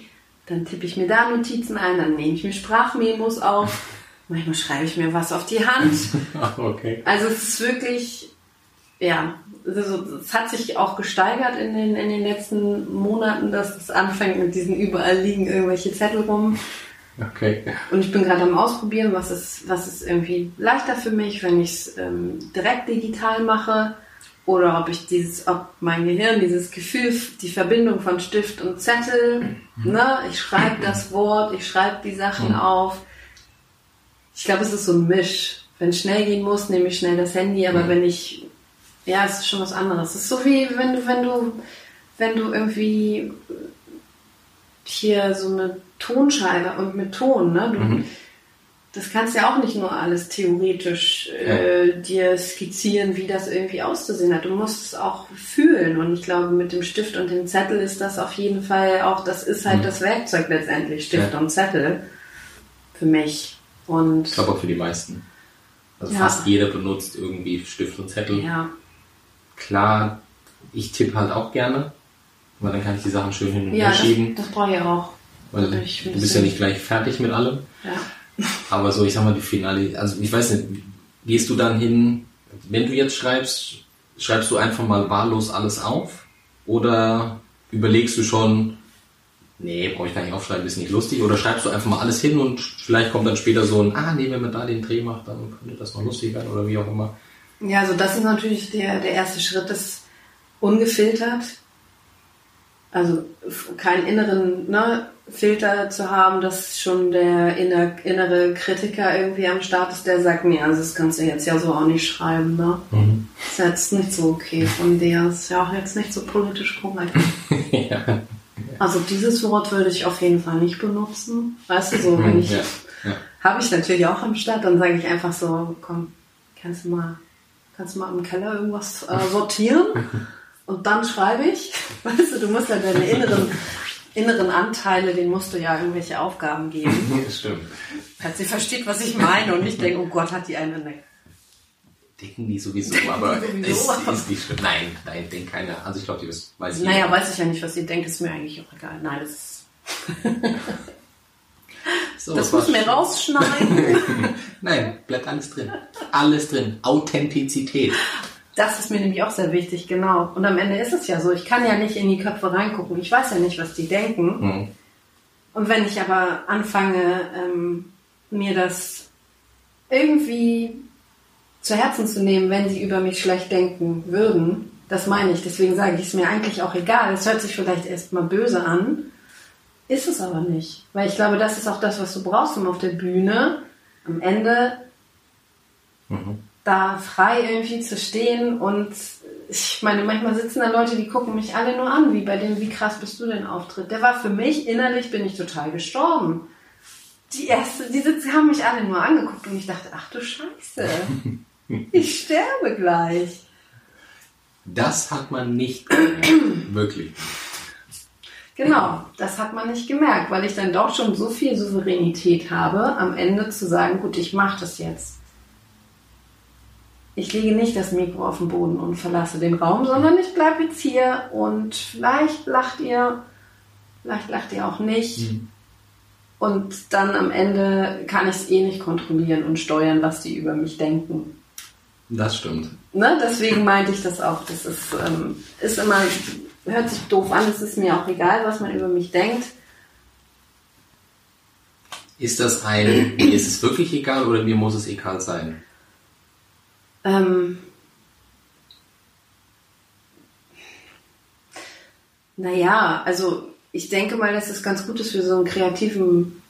B: dann tippe ich mir da Notizen ein, dann nehme ich mir Sprachmemos auf, manchmal schreibe ich mir was auf die Hand.
A: okay.
B: Also es ist wirklich, ja, es hat sich auch gesteigert in den, in den letzten Monaten, dass es anfängt mit diesen überall liegen irgendwelche Zettel rum.
A: Okay.
B: Und ich bin gerade am Ausprobieren, was ist, was ist irgendwie leichter für mich, wenn ich es ähm, direkt digital mache oder ob ich dieses, ob mein Gehirn dieses Gefühl, die Verbindung von Stift und Zettel, ne, ich schreibe das Wort, ich schreibe die Sachen auf. Ich glaube, es ist so ein Misch. Wenn es schnell gehen muss, nehme ich schnell das Handy, aber wenn ich, ja, es ist schon was anderes. Es ist so wie wenn du, wenn du, wenn du irgendwie hier so eine Tonscheibe und mit Ton, ne? Du, Das kannst ja auch nicht nur alles theoretisch äh, dir skizzieren, wie das irgendwie auszusehen hat. Du musst es auch fühlen. Und ich glaube, mit dem Stift und dem Zettel ist das auf jeden Fall auch, das ist halt das Werkzeug letztendlich, Stift
A: Ja.
B: und Zettel. Für mich. Und
A: Ich glaube auch für die meisten. Also
B: Ja.
A: fast jeder benutzt irgendwie Stift und Zettel.
B: ja,
A: Klar, ich tippe halt auch gerne, weil dann kann ich die Sachen schön hin und
B: ja
A: her
B: das,
A: schieben.
B: das brauche ich auch.
A: Weil
B: ich
A: du bist ja nicht gleich fertig mit allem.
B: Ja.
A: Aber so, ich sag mal, die Finale, also ich weiß nicht, gehst du dann hin, wenn du jetzt schreibst, schreibst du einfach mal wahllos alles auf? Oder überlegst du schon, nee, brauche ich gar nicht aufschreiben, ist nicht lustig? Oder schreibst du einfach mal alles hin und vielleicht kommt dann später so ein, ah nee, wenn man da den Dreh macht, dann könnte das noch lustig werden oder wie auch immer.
B: Ja, also das ist natürlich der, der erste Schritt, ist ungefiltert. Also keinen inneren ne, Filter zu haben, dass schon der inner, innere Kritiker irgendwie am Start ist, der sagt, nee, also das kannst du jetzt ja so auch nicht schreiben. Ne? Ist jetzt nicht so okay von dir, ist ja auch jetzt nicht so politisch korrekt.
A: ja.
B: Also dieses Wort würde ich auf jeden Fall nicht benutzen. Weißt du, so wenn ich
A: ja. ja.
B: habe ich natürlich auch am Start, dann sage ich einfach so, komm, kannst du mal, kannst du mal im Keller irgendwas äh, sortieren? Und dann schreibe ich. Weißt du, du musst ja deine inneren, inneren Anteile, denen musst du ja irgendwelche Aufgaben geben.
A: Stimmt.
B: Dass sie versteht, was ich meine und nicht denkt, oh Gott, hat die eine Neck.
A: Denken die sowieso, aber
B: sowieso.
A: Ist, ist nicht schlimm. Nein, nein, denkt keiner. Also ich glaube, die wissen, weiß ich
B: Naja, weiß ich ja nicht, was ihr denkt, ist mir eigentlich auch egal. Nein, das, ist,
A: so,
B: das muss mir rausschneiden.
A: Nein, bleibt alles drin. Alles drin. Authentizität.
B: Das ist mir nämlich auch sehr wichtig, genau. Und am Ende ist es ja so, ich kann ja nicht in die Köpfe reingucken. Ich weiß ja nicht, was die denken.
A: Mhm.
B: Und wenn ich aber anfange, ähm, mir das irgendwie zu Herzen zu nehmen, wenn sie über mich schlecht denken würden, das meine ich. Deswegen sage ich es mir eigentlich auch egal. Es hört sich vielleicht erstmal böse an, ist es aber nicht. Weil ich glaube, das ist auch das, was du brauchst, um auf der Bühne am Ende
A: Mhm.
B: Da frei irgendwie zu stehen und ich meine, manchmal sitzen da Leute, die gucken mich alle nur an, wie bei dem, wie krass bist du denn Auftritt. Der war für mich, innerlich bin ich total gestorben. Die erste, die sitzen, haben mich alle nur angeguckt und ich dachte, ach du Scheiße, ich sterbe gleich.
A: Das hat man nicht gemerkt. Wirklich.
B: Genau, das hat man nicht gemerkt, weil ich dann doch schon so viel Souveränität habe, am Ende zu sagen, gut, ich mache das jetzt. Ich lege nicht das Mikro auf den Boden und verlasse den Raum, sondern ich bleibe jetzt hier und vielleicht lacht ihr, vielleicht lacht ihr auch nicht. Und dann am Ende kann ich es eh nicht kontrollieren und steuern, was die über mich denken.
A: Das stimmt.
B: Ne? Deswegen meinte ich das auch. Das ist, ähm, ist immer, hört sich doof an, es ist mir auch egal, was man über mich denkt.
A: Ist das ein, mir ist es wirklich egal oder mir muss es egal sein?
B: Ähm, naja, also ich denke mal, dass es ganz gut ist für so einen kreativen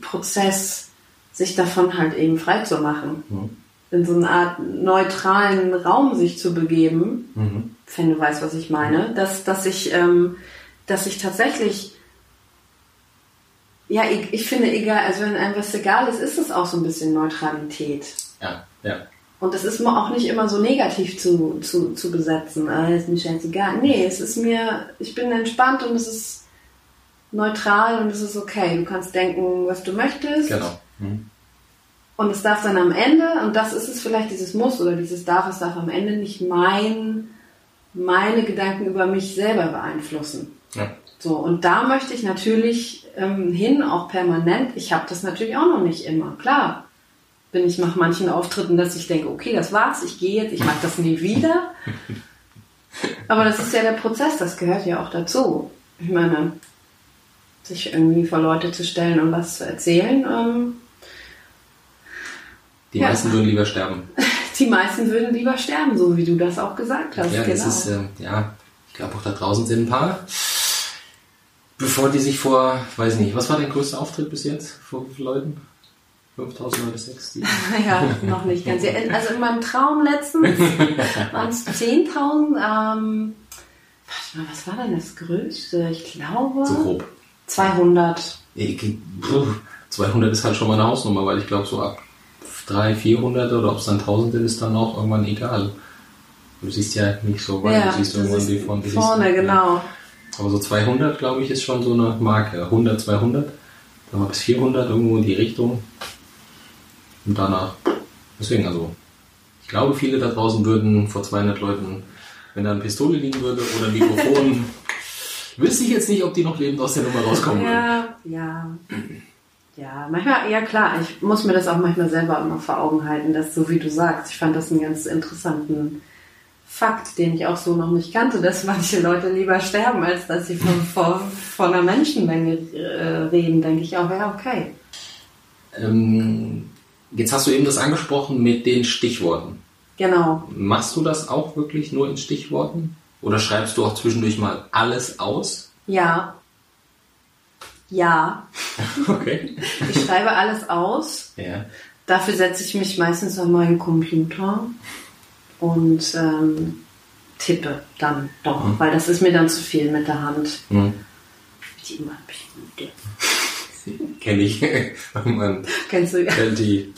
B: Prozess, sich davon halt eben frei zu machen.
A: Mhm.
B: In so eine Art neutralen Raum sich zu begeben,
A: Mhm.
B: wenn du weißt, was ich meine, dass, dass ich, ähm, dass ich tatsächlich, ja, ich, ich finde egal, also wenn einem was egal ist, ist es auch so ein bisschen Neutralität.
A: Ja, ja.
B: Und es ist mir auch nicht immer so negativ zu, zu, zu besetzen. Ah, ist mir scheißegal. Nee, es ist mir, ich bin entspannt und es ist neutral und es ist okay. Du kannst denken, was du möchtest.
A: Genau. Mhm.
B: Und es darf dann am Ende, und das ist es vielleicht, dieses Muss oder dieses Darf, es darf am Ende nicht mein meine Gedanken über mich selber beeinflussen.
A: Ja.
B: So, und da möchte ich natürlich ähm, hin, auch permanent. Ich habe das natürlich auch noch nicht immer. Klar, bin ich nach manchen Auftritten, dass ich denke, okay, das war's, ich gehe jetzt, ich mache das nie wieder. Aber das ist ja der Prozess, das gehört ja auch dazu. Ich meine, sich irgendwie vor Leute zu stellen und was zu erzählen, ähm,
A: Die
B: Ja.
A: meisten würden lieber sterben.
B: die meisten würden lieber sterben, so wie du das auch gesagt hast.
A: Ja,
B: genau.
A: das ist, äh, ja, ich glaube auch da draußen sind ein paar. Bevor die sich vor, weiß nicht, was war dein größter Auftritt bis jetzt? Vor Leuten? 5000 Leute, 6, 7?
B: Ja, noch nicht ganz. Also in meinem Traum letztens waren es 10.000. Ähm, warte mal, was war denn das Größte? Ich glaube
A: So grob.
B: 200.
A: Ich- puh, 200 ist halt schon mal eine Hausnummer, weil ich glaube so ab 300, 400 oder ob es dann 1000 sind, ist dann auch irgendwann egal. Du siehst ja nicht so weit,
B: Ja,
A: du siehst irgendwann die von
B: vorne,
A: siehst-
B: genau.
A: Aber so 200, glaube ich, ist schon so eine Marke. 100, 200, dann mal bis 400 irgendwo in die Richtung. Und danach. Deswegen, also, ich glaube, viele da draußen würden vor 200 Leuten, wenn da eine Pistole liegen würde oder ein Mikrofon, wüsste ich jetzt nicht, ob die noch lebend aus der Nummer rauskommen würden.
B: Ja, ja. Ja, manchmal, ja klar, ich muss mir das auch manchmal selber immer vor Augen halten, dass so wie du sagst, ich fand das einen ganz interessanten Fakt, den ich auch so noch nicht kannte, dass manche Leute lieber sterben, als dass sie von, von, von einer Menschenmenge äh, reden, denke ich auch, ja, okay.
A: Ähm, jetzt hast du eben das angesprochen mit den Stichworten.
B: Genau.
A: Machst du das auch wirklich nur in Stichworten? Oder schreibst du auch zwischendurch mal alles aus?
B: Ja. Ja.
A: Okay.
B: Ich schreibe alles aus.
A: Ja.
B: Dafür setze ich mich meistens an meinen Computer und ähm, tippe dann doch,
A: Mhm.
B: weil das ist mir dann zu viel mit der Hand.
A: Hm.
B: Die immer ein bisschen müde.
A: Kenne ich. Man
B: Kennst du ja.
A: die.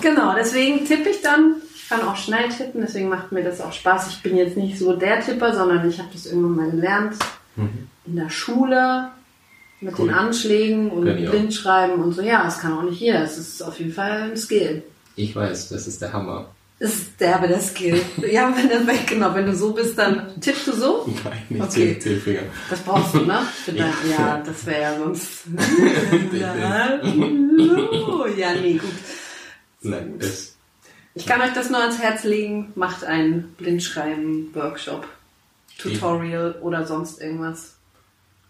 B: Genau, deswegen tippe ich dann. Ich kann auch schnell tippen, deswegen macht mir das auch Spaß. Ich bin jetzt nicht so der Tipper, sondern ich habe das irgendwann mal gelernt
A: Mhm.
B: in der Schule mit
A: Cool.
B: den Anschlägen und. Blindschreiben und so. Ja, das kann auch nicht jeder. Das ist auf jeden Fall ein Skill.
A: Ich weiß, das ist der Hammer.
B: Das ist derbe der Skill. Ja, wenn das weg, genau, wenn du so bist, dann tippst du so.
A: Nein, nicht
B: Okay.
A: zehn, zehn Finger.
B: Das brauchst du, ne? Für dein,
A: Ja.
B: ja, das wäre ja sonst. ja, nee, gut.
A: Nein, das.
B: Ich kann euch das nur ans Herz legen. Macht einen Blindschreiben-Workshop, Tutorial oder sonst irgendwas.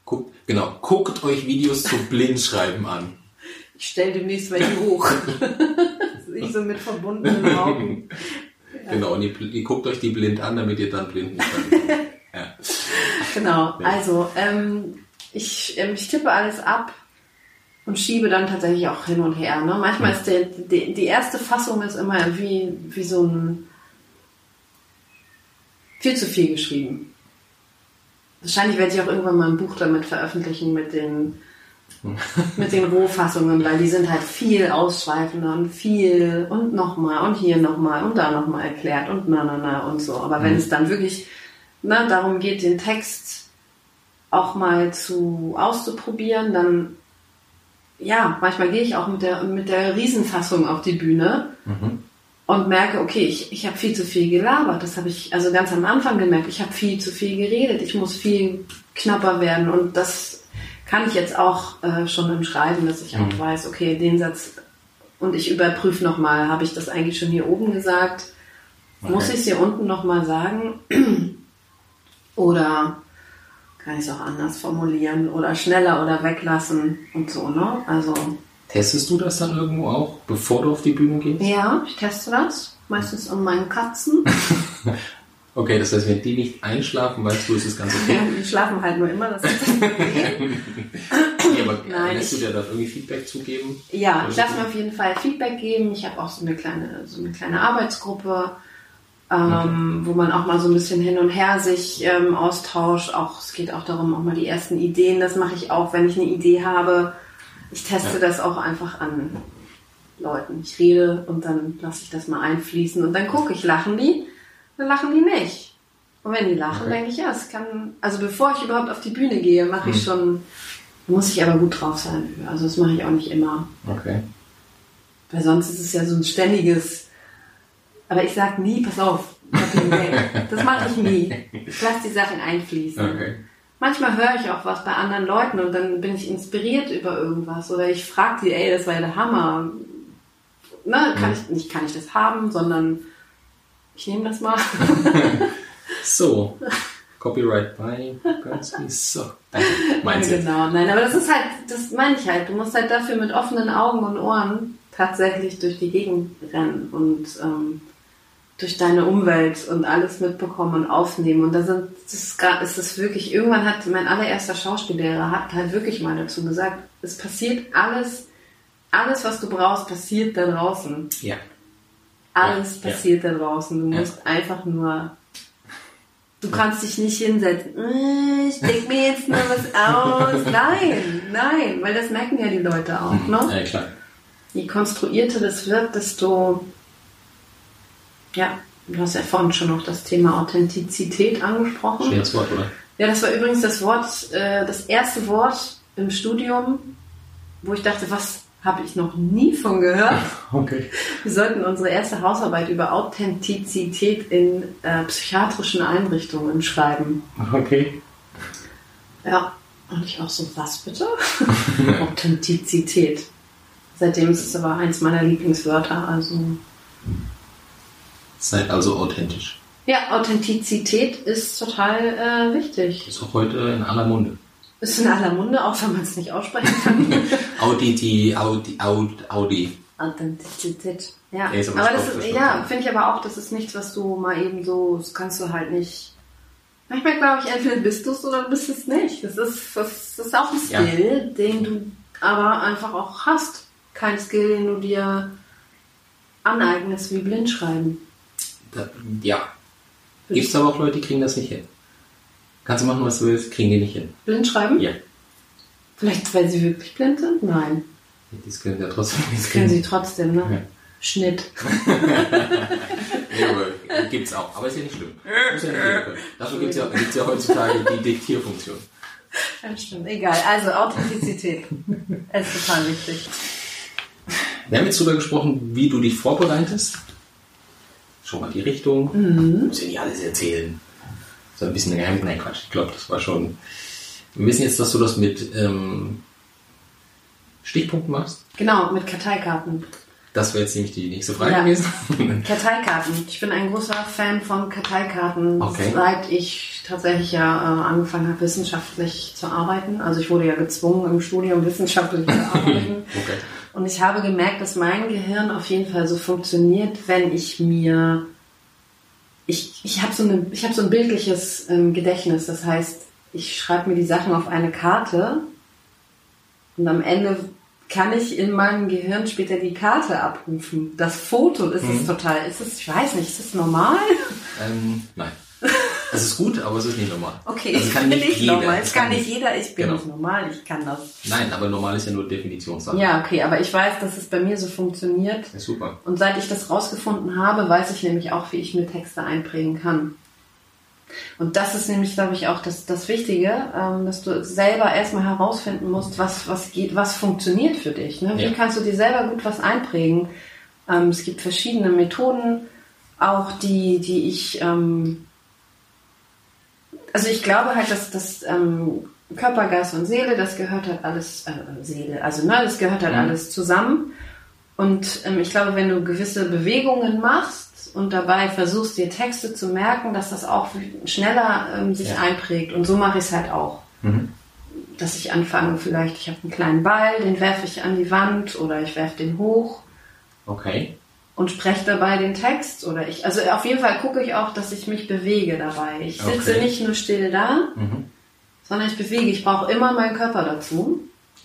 A: Guckt, genau, guckt euch Videos zum Blindschreiben an.
B: Ich stelle demnächst welche hoch. Ich so mit verbundenen Augen.
A: Genau, und ihr, ihr guckt euch die blind an, damit ihr dann blind ja.
B: Genau,
A: Ja.
B: also ähm, ich, ähm, ich tippe alles ab und schiebe dann tatsächlich auch hin und her. Ne? Manchmal ist der, die, die erste Fassung ist immer wie, wie so ein viel zu viel geschrieben. Wahrscheinlich werde ich auch irgendwann mal ein Buch damit veröffentlichen mit den, mit den Rohfassungen, weil die sind halt viel ausschweifender und viel und nochmal und hier nochmal und da nochmal erklärt und na na na und so. Aber wenn
A: Mhm.
B: es dann wirklich ne, darum geht, den Text auch mal zu auszuprobieren, dann ja, manchmal gehe ich auch mit der, mit der Riesenfassung auf die Bühne
A: Mhm.
B: und merke, okay, ich, ich habe viel zu viel gelabert. Das habe ich also ganz am Anfang gemerkt. Ich habe viel zu viel geredet. Ich muss viel knapper werden. Und das kann ich jetzt auch äh, schon im Schreiben, dass ich auch
A: Mhm.
B: weiß, okay, den Satz und ich überprüfe nochmal, habe ich das eigentlich schon hier oben gesagt? Muss
A: Okay.
B: ich es hier unten nochmal sagen? Oder kann ich es auch anders formulieren oder schneller oder weglassen und so, ne? Also
A: Testest du das dann irgendwo auch, bevor du auf die Bühne gehst?
B: ja, ich teste das. Meistens an meinen Katzen.
A: Okay, das heißt, wenn die nicht einschlafen, weißt du, ist das ganz okay.
B: Ja, die schlafen halt nur immer, das ist das Problem.
A: Nee, aber
B: Nein,
A: lässt
B: ich-
A: du dir da irgendwie Feedback zugeben?
B: Ja, ich lasse mir auf jeden Fall Feedback geben. Ich habe auch so eine kleine, so eine kleine Arbeitsgruppe, ähm, wo man auch mal so ein bisschen hin und her sich ähm, austauscht. Auch es geht auch darum, auch mal die ersten Ideen. Das mache ich auch, wenn ich eine Idee habe. Ich teste
A: Ja.
B: das auch einfach an Leuten. Ich rede und dann lasse ich das mal einfließen und dann gucke ich, lachen die? Dann lachen die nicht. Und wenn die lachen,
A: Okay.
B: denke ich, ja, es kann. Also bevor ich überhaupt auf die Bühne gehe, mache ich
A: Hm.
B: schon. Muss ich aber gut drauf sein. Also das mache ich auch nicht immer.
A: Okay.
B: Weil sonst ist es ja so ein ständiges Aber ich sag nie, pass auf. Das mache ich nie. Ich lasse die Sachen einfließen. Okay. Manchmal höre ich auch was bei anderen Leuten und dann bin ich inspiriert über irgendwas. Oder ich frage die, ey, das war ja der Hammer. Ne, kann mhm. ich, nicht kann ich das haben, sondern ich nehme das mal.
A: so. Copyright by Bernstein. So.
B: Meinst ja, genau, nein, aber das ist halt, das meine ich halt. Du musst halt dafür mit offenen Augen und Ohren tatsächlich durch die Gegend rennen und ähm, durch deine Umwelt und alles mitbekommen und aufnehmen. Und da sind, das ist, ist es wirklich, irgendwann hat mein allererster Schauspiellehrer hat halt wirklich mal dazu gesagt, es passiert alles, alles, was du brauchst, passiert da draußen.
A: Ja.
B: Alles ja. passiert ja. da draußen. Du musst ja. einfach nur Du kannst dich nicht hinsetzen, äh, ich denke mir jetzt nur was aus. Nein, nein, weil das merken ja die Leute auch. Ne?
A: Ja, klar.
B: Je konstruierter das wird, desto ja, du hast ja vorhin schon noch das Thema Authentizität angesprochen.
A: Schweres Wort, oder?
B: Ja, das war übrigens das Wort, äh, das erste Wort im Studium, wo ich dachte, was habe ich noch nie von gehört.
A: Okay.
B: Wir sollten unsere erste Hausarbeit über Authentizität in äh, psychiatrischen Einrichtungen schreiben.
A: Okay.
B: Ja, und ich auch so, was bitte? Authentizität. Seitdem ist es aber eins meiner Lieblingswörter, also
A: Seid also authentisch.
B: Ja, Authentizität ist total äh, wichtig.
A: Ist auch heute in aller Munde.
B: Ist in aller Munde, auch wenn man es nicht aussprechen kann.
A: Auditi, Audi, Audi, Audi.
B: Authentizität. Ja, nee, aber das ist, ja, finde ich aber auch, das ist nichts, was du mal eben so, das kannst du halt nicht. Manchmal glaube ich, entweder bist du es oder du bist es nicht. Das ist, das ist auch ein Skill, ja. den du aber einfach auch hast. Kein Skill, den du dir aneignest, wie Blindschreiben.
A: Ja. Gibt es aber auch Leute, die kriegen das nicht hin. Kannst du machen, was du willst, kriegen die nicht hin.
B: Blind schreiben?
A: Ja.
B: Vielleicht, weil sie wirklich blind sind? Nein.
A: Das können sie ja trotzdem
B: nicht. Das können sie trotzdem, ne? Ja. Schnitt.
A: ja, aber gibt's auch. Aber ist ja nicht schlimm. Muss ja nicht Dafür gibt es ja, gibt's ja heutzutage die Diktierfunktion.
B: Ja, stimmt. Egal. Also Authentizität ist total wichtig.
A: Wir haben jetzt darüber gesprochen, wie du dich vorbereitest schon mal die Richtung. Mhm. Muss ja nicht alles erzählen. So ein bisschen geheim. Nein, Quatsch. Ich glaube, das war schon. Wir wissen jetzt, dass du das mit ähm, Stichpunkten machst.
B: Genau, mit Karteikarten.
A: Das wäre jetzt nämlich die nächste Frage ja. gewesen.
B: Karteikarten. Ich bin ein großer Fan von Karteikarten,
A: okay.
B: seit ich tatsächlich ja äh, angefangen habe, wissenschaftlich zu arbeiten. Also ich wurde ja gezwungen, im Studium wissenschaftlich zu arbeiten.
A: okay.
B: Und ich habe gemerkt, dass mein Gehirn auf jeden Fall so funktioniert, wenn ich mir. Ich, ich habe so, eine, hab so ein bildliches ähm, Gedächtnis. Das heißt, ich schreibe mir die Sachen auf eine Karte und am Ende kann ich in meinem Gehirn später die Karte abrufen. Das Foto, ist mhm. es total, ist es, ich weiß nicht, ist es normal?
A: Ähm, nein. Es ist gut, aber es ist nicht normal.
B: Okay, also kann nicht, nicht normal. Es kann nicht jeder, ich bin genau. nicht normal, ich kann das.
A: Nein, aber normal ist ja nur Definitionssache.
B: Ja, okay, aber ich weiß, dass es bei mir so funktioniert.
A: Ja, super.
B: Und seit ich das rausgefunden habe, weiß ich nämlich auch, wie ich mir Texte einprägen kann. Und das ist nämlich, glaube ich, auch das, das Wichtige, ähm, dass du selber erstmal herausfinden musst, was, was geht, was funktioniert für dich. Ne? Wie ja. kannst du dir selber gut was einprägen? Ähm, es gibt verschiedene Methoden, auch die, die ich ähm, also ich glaube halt, dass das ähm, Körper, Geist und Seele, das gehört halt alles, äh, Seele, also ne, das gehört halt mhm. alles zusammen. Und ähm, ich glaube, wenn du gewisse Bewegungen machst und dabei versuchst, dir Texte zu merken, dass das auch schneller ähm, sich ja. einprägt. Und so mache ich es halt auch.
A: Mhm.
B: Dass ich anfange, vielleicht, ich habe einen kleinen Ball, den werfe ich an die Wand oder ich werfe den hoch.
A: Okay
B: und spreche dabei den Text oder ich, also auf jeden Fall gucke ich auch, dass ich mich bewege dabei. Ich sitze okay. nicht nur still da, mhm. sondern ich bewege. Ich brauche immer meinen Körper dazu.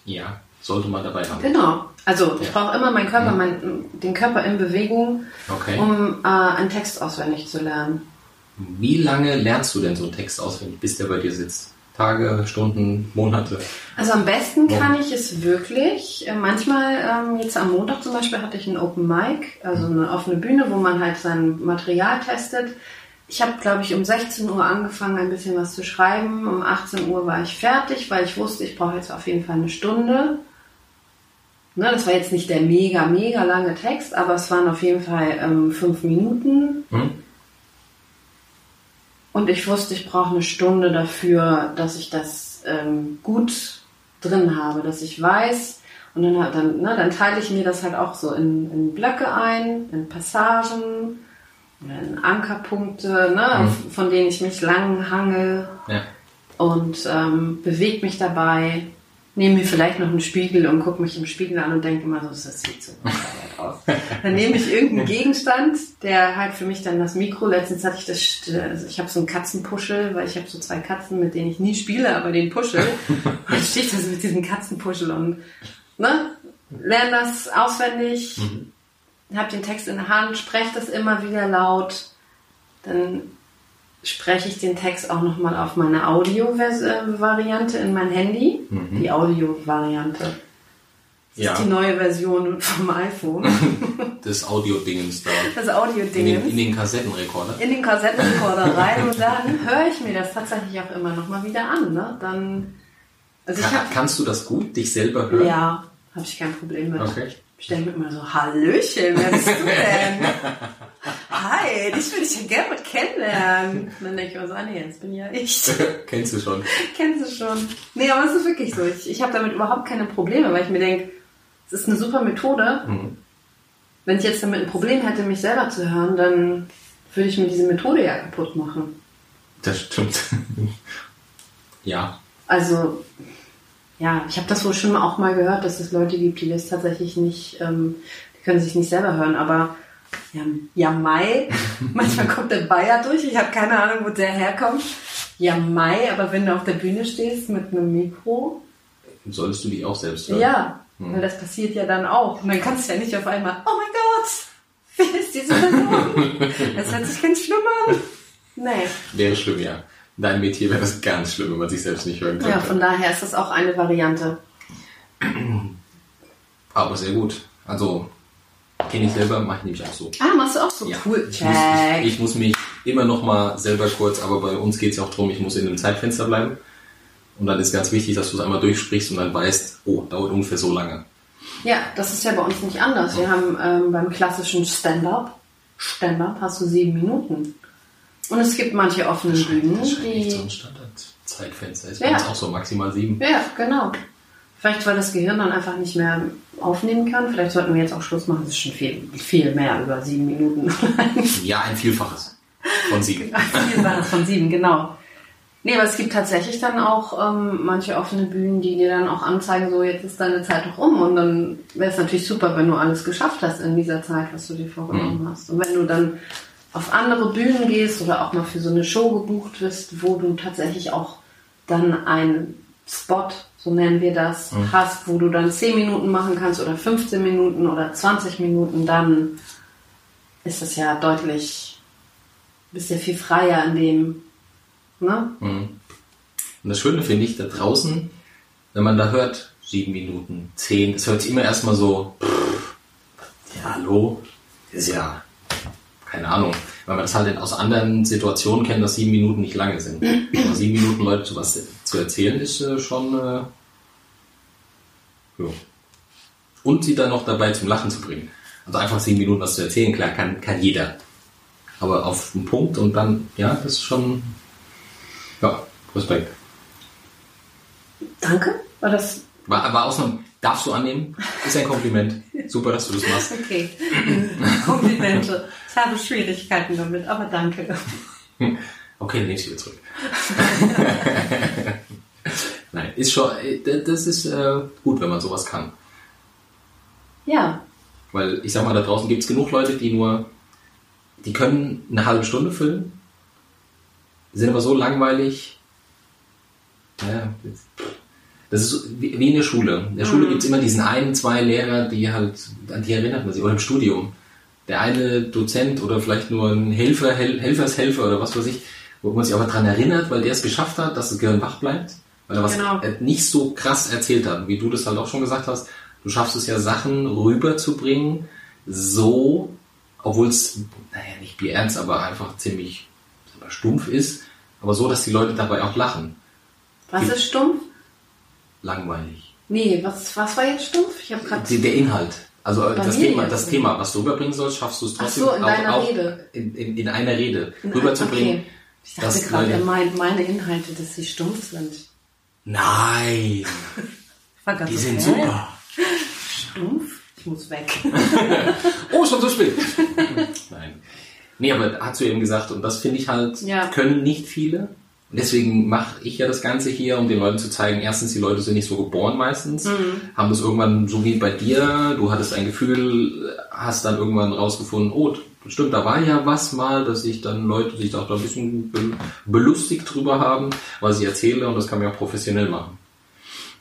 A: Ja, sollte man dabei haben.
B: Genau. Also ich brauche immer meinen Körper, mhm. mein, den Körper in Bewegung,
A: okay.
B: um äh, einen Text auswendig zu lernen.
A: Wie lange lernst du denn so einen Text auswendig, bis der bei dir sitzt? Tage, Stunden, Monate?
B: Also am besten kann ich es wirklich. Äh, manchmal, ähm, jetzt am Montag zum Beispiel, hatte ich ein Open Mic, also eine offene Bühne, wo man halt sein Material testet. Ich habe, glaube ich, um 16 Uhr angefangen, ein bisschen was zu schreiben. Um 18 Uhr war ich fertig, weil ich wusste, ich brauche jetzt auf jeden Fall eine Stunde. Ne, das war jetzt nicht der mega, mega lange Text, aber es waren auf jeden Fall ähm, fünf Minuten.
A: Hm?
B: Und ich wusste, ich brauche eine Stunde dafür, dass ich das ähm, gut drin habe, dass ich weiß. Und dann, dann, ne, dann teile ich mir das halt auch so in, in Blöcke ein, in Passagen, in Ankerpunkte, ne,
A: Mhm.
B: von denen ich mich lang hange
A: Ja.
B: und ähm, bewege mich dabei. Nehme mir vielleicht noch einen Spiegel und gucke mich im Spiegel an und denke immer so, das sieht so aus. Dann nehme ich irgendeinen Gegenstand, der halt für mich dann das Mikro, letztens hatte ich das, also ich habe so einen Katzenpuschel, weil ich habe so zwei Katzen, mit denen ich nie spiele, aber den Puschel. Und dann stehe ich da so mit diesem Katzenpuschel und ne, lerne das auswendig, habe den Text in der Hand, spreche das immer wieder laut, dann spreche ich den Text auch nochmal auf meine Audio-Variante in mein Handy. Die Audio-Variante. Das
A: Ja.
B: ist die neue Version vom iPhone.
A: Das Audio-Dingens da.
B: Das
A: In den,
B: Audio-Ding.
A: in den Kassettenrekorder.
B: in den Kassettenrekorder rein und dann höre ich mir das tatsächlich auch immer nochmal wieder an. Ne? Dann, also ich
A: Kann,
B: habe,
A: kannst du das gut, dich selber hören?
B: ja, habe ich kein Problem mit.
A: Okay.
B: Ich denke mir immer so, Hallöchen, wer bist du denn? Hi, dich würde ich ja gerne mal kennenlernen. Und dann denke ich mir so, ah nee, jetzt bin ja ich.
A: Kennst du schon.
B: Kennst du schon. Nee, aber es ist wirklich so. Ich, ich habe damit überhaupt keine Probleme, weil ich mir denke, es ist eine super Methode.
A: Mhm.
B: Wenn ich jetzt damit ein Problem hätte, mich selber zu hören, dann würde ich mir diese Methode ja kaputt machen.
A: Das stimmt. ja.
B: Also, ja, ich habe das wohl schon auch mal gehört, dass es Leute gibt, die das tatsächlich nicht, ähm, die können sich nicht selber hören, aber ja, ja Mai, manchmal kommt der Bayer durch, ich habe keine Ahnung, wo der herkommt. Ja, Mai, aber wenn du auf der Bühne stehst mit einem Mikro,
A: Solltest du dich auch selbst hören?
B: ja,
A: Hm.
B: weil das passiert ja dann auch. Und dann kannst du ja nicht auf einmal, oh mein Gott, wer ist diese Person? Das hört sich ganz schlimm an. Nee.
A: Wäre schlimm, ja. In deinem Metier wäre das ganz schlimm, wenn man sich selbst nicht hören könnte.
B: Ja, von daher ist das auch eine Variante.
A: Aber sehr gut. Also, kenne ich selber, mache ich nämlich auch so.
B: Ah, machst du auch so
A: Ja.
B: cool.
A: Ich, muss, ich, ich muss mich immer noch mal selber kurz, aber bei uns geht es ja auch darum, ich muss in einem Zeitfenster bleiben. Und dann ist ganz wichtig, dass du es einmal durchsprichst und dann weißt, oh, dauert ungefähr so lange.
B: Ja, das ist ja bei uns nicht anders. Wir haben ähm, beim klassischen Stand-up, Stand-up hast du sieben Minuten. Und es gibt manche offene Bühnen,
A: Das scheint nicht so ein
B: die...
A: Standard-Zeitfenster. Ist
B: Ja.
A: bei uns auch so maximal sieben.
B: Ja, genau. Vielleicht, weil das Gehirn dann einfach nicht mehr aufnehmen kann. Vielleicht sollten wir jetzt auch Schluss machen. Das ist schon viel, viel mehr über sieben Minuten.
A: Ja, ein Vielfaches von sieben.
B: Viel war das von sieben, genau. Nee, aber es gibt tatsächlich dann auch ähm, manche offene Bühnen, die dir dann auch anzeigen, so jetzt ist deine Zeit doch um und dann wäre es natürlich super, wenn du alles geschafft hast in dieser Zeit, was du dir vorgenommen hast. Und wenn du dann auf andere Bühnen gehst oder auch mal für so eine Show gebucht wirst, wo du tatsächlich auch dann einen Spot, so nennen wir das, hast, wo du dann 10 Minuten machen kannst oder 15 Minuten oder 20 Minuten, dann ist das ja deutlich, bist ja viel freier in dem, ne?
A: Mhm. Und das Schöne finde ich, da draußen, wenn man da hört, sieben Minuten, zehn, es hört sich immer erstmal so, pff, ja, hallo, ist ja, keine Ahnung, weil man das halt aus anderen Situationen kennt, dass sieben Minuten nicht lange sind. Aber sieben Minuten Leute zu was zu erzählen, ist äh, schon, äh, ja. Und sie dann noch dabei zum Lachen zu bringen. Also einfach sieben Minuten was zu erzählen, klar, kann, kann jeder. Aber auf den Punkt und dann, ja, das ist schon, ja, Respekt.
B: Danke. War das
A: War, war Ausnahme. Darfst du annehmen? Ist ein Kompliment. Super, dass du das machst.
B: okay? Komplimente. Ich habe Schwierigkeiten damit, aber danke.
A: Okay, dann nehme ich wieder zurück. Nein, ist schon, äh, das ist äh, gut, wenn man sowas kann.
B: Ja,
A: Weil ich sag mal, da draußen gibt es genug Leute, die nur, die können eine halbe Stunde füllen, sind aber so langweilig. Ja, das ist wie in der Schule. In der Schule gibt es immer diesen einen, zwei Lehrer, die halt, an die erinnert man sich, oder im Studium. Der eine Dozent oder vielleicht nur ein Helfer, Hel Helfershelfer oder was weiß ich, wo man sich aber dran erinnert, weil der es geschafft hat, dass das Gehirn wach bleibt, weil er was
B: Genau.
A: äh, nicht so krass erzählt hat, wie du das halt auch schon gesagt hast. Du schaffst es ja, Sachen rüberzubringen, so, obwohl es, naja, nicht bierernst, aber einfach ziemlich stumpf ist, aber so, dass die Leute dabei auch lachen.
B: was ist stumpf?
A: Langweilig.
B: Nee, was, was war jetzt stumpf? Ich habe gerade.
A: Der Inhalt. Also das Thema, das. Thema, was du rüberbringen sollst, schaffst du es
B: Ach
A: trotzdem
B: so, in
A: auch,
B: deiner
A: auch
B: Rede.
A: In, in, in einer Rede
B: In-
A: rüberzubringen.
B: okay. Ich dachte gerade, er meint meine Inhalte, dass sie stumpf sind.
A: Nein,
B: War ganz
A: die sind super.
B: Stumpf? Ich muss weg.
A: Oh, schon so spät. Nein. Nee, aber hat zu eben gesagt, und das finde ich halt,
B: Ja.
A: können nicht viele. Und deswegen mache ich ja das Ganze hier, um den Leuten zu zeigen, erstens, die Leute sind nicht so geboren meistens,
B: Mhm.
A: haben das irgendwann so wie bei dir, du hattest ein Gefühl, hast dann irgendwann rausgefunden, oh, stimmt, da war ja was mal, dass sich dann Leute sich auch da ein bisschen be- belustigt drüber haben, was ich erzähle und das kann man ja auch professionell machen.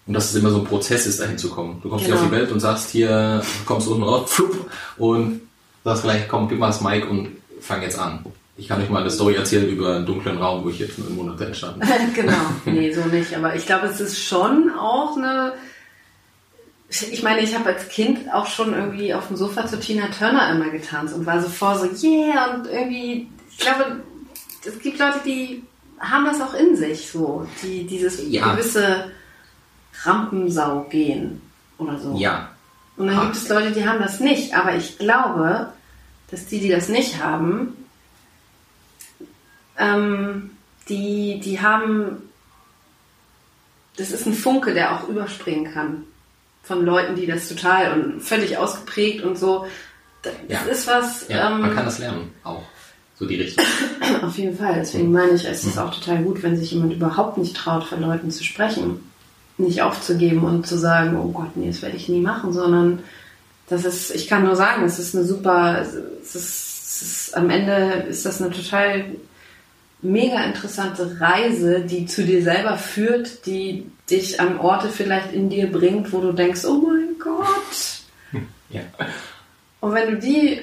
A: Und dass es immer so ein Prozess ist, dahin zu kommen. Du kommst hier
B: Genau.
A: auf die Welt und sagst hier, kommst unten raus, flupp, und sagst gleich, komm, gib mal das Mic und fang jetzt an. Ich kann euch mal eine Story erzählen über einen dunklen Raum, wo ich jetzt neun Monate entstanden bin.
B: genau. Nee, so nicht. Aber ich glaube, es ist schon auch eine. Ich meine, ich habe als Kind auch schon irgendwie auf dem Sofa zu Tina Turner immer getanzt und war so vor so, yeah, und irgendwie, ich glaube, es gibt Leute, die haben das auch in sich, so, die dieses
A: Ja.
B: gewisse Rampensau gehen oder so.
A: Ja,
B: Und dann gibt es Leute, die haben das nicht. Aber ich glaube, dass die, die das nicht haben, ähm, die, die haben, das ist ein Funke, der auch überspringen kann. Von Leuten, die das total und völlig ausgeprägt und so. Das
A: Ja.
B: ist was,
A: ja
B: ähm,
A: man kann das lernen, auch. So die Richtung.
B: auf jeden Fall. Deswegen meine ich, es ist auch total gut, wenn sich jemand überhaupt nicht traut, von Leuten zu sprechen. Nicht aufzugeben und zu sagen, oh Gott, nee, das werde ich nie machen, sondern das ist, ich kann nur sagen, es ist eine super, es ist, es ist am Ende ist das eine total mega interessante Reise, die zu dir selber führt, die dich an Orte vielleicht in dir bringt, wo du denkst, oh mein Gott,
A: Ja.
B: und wenn du die,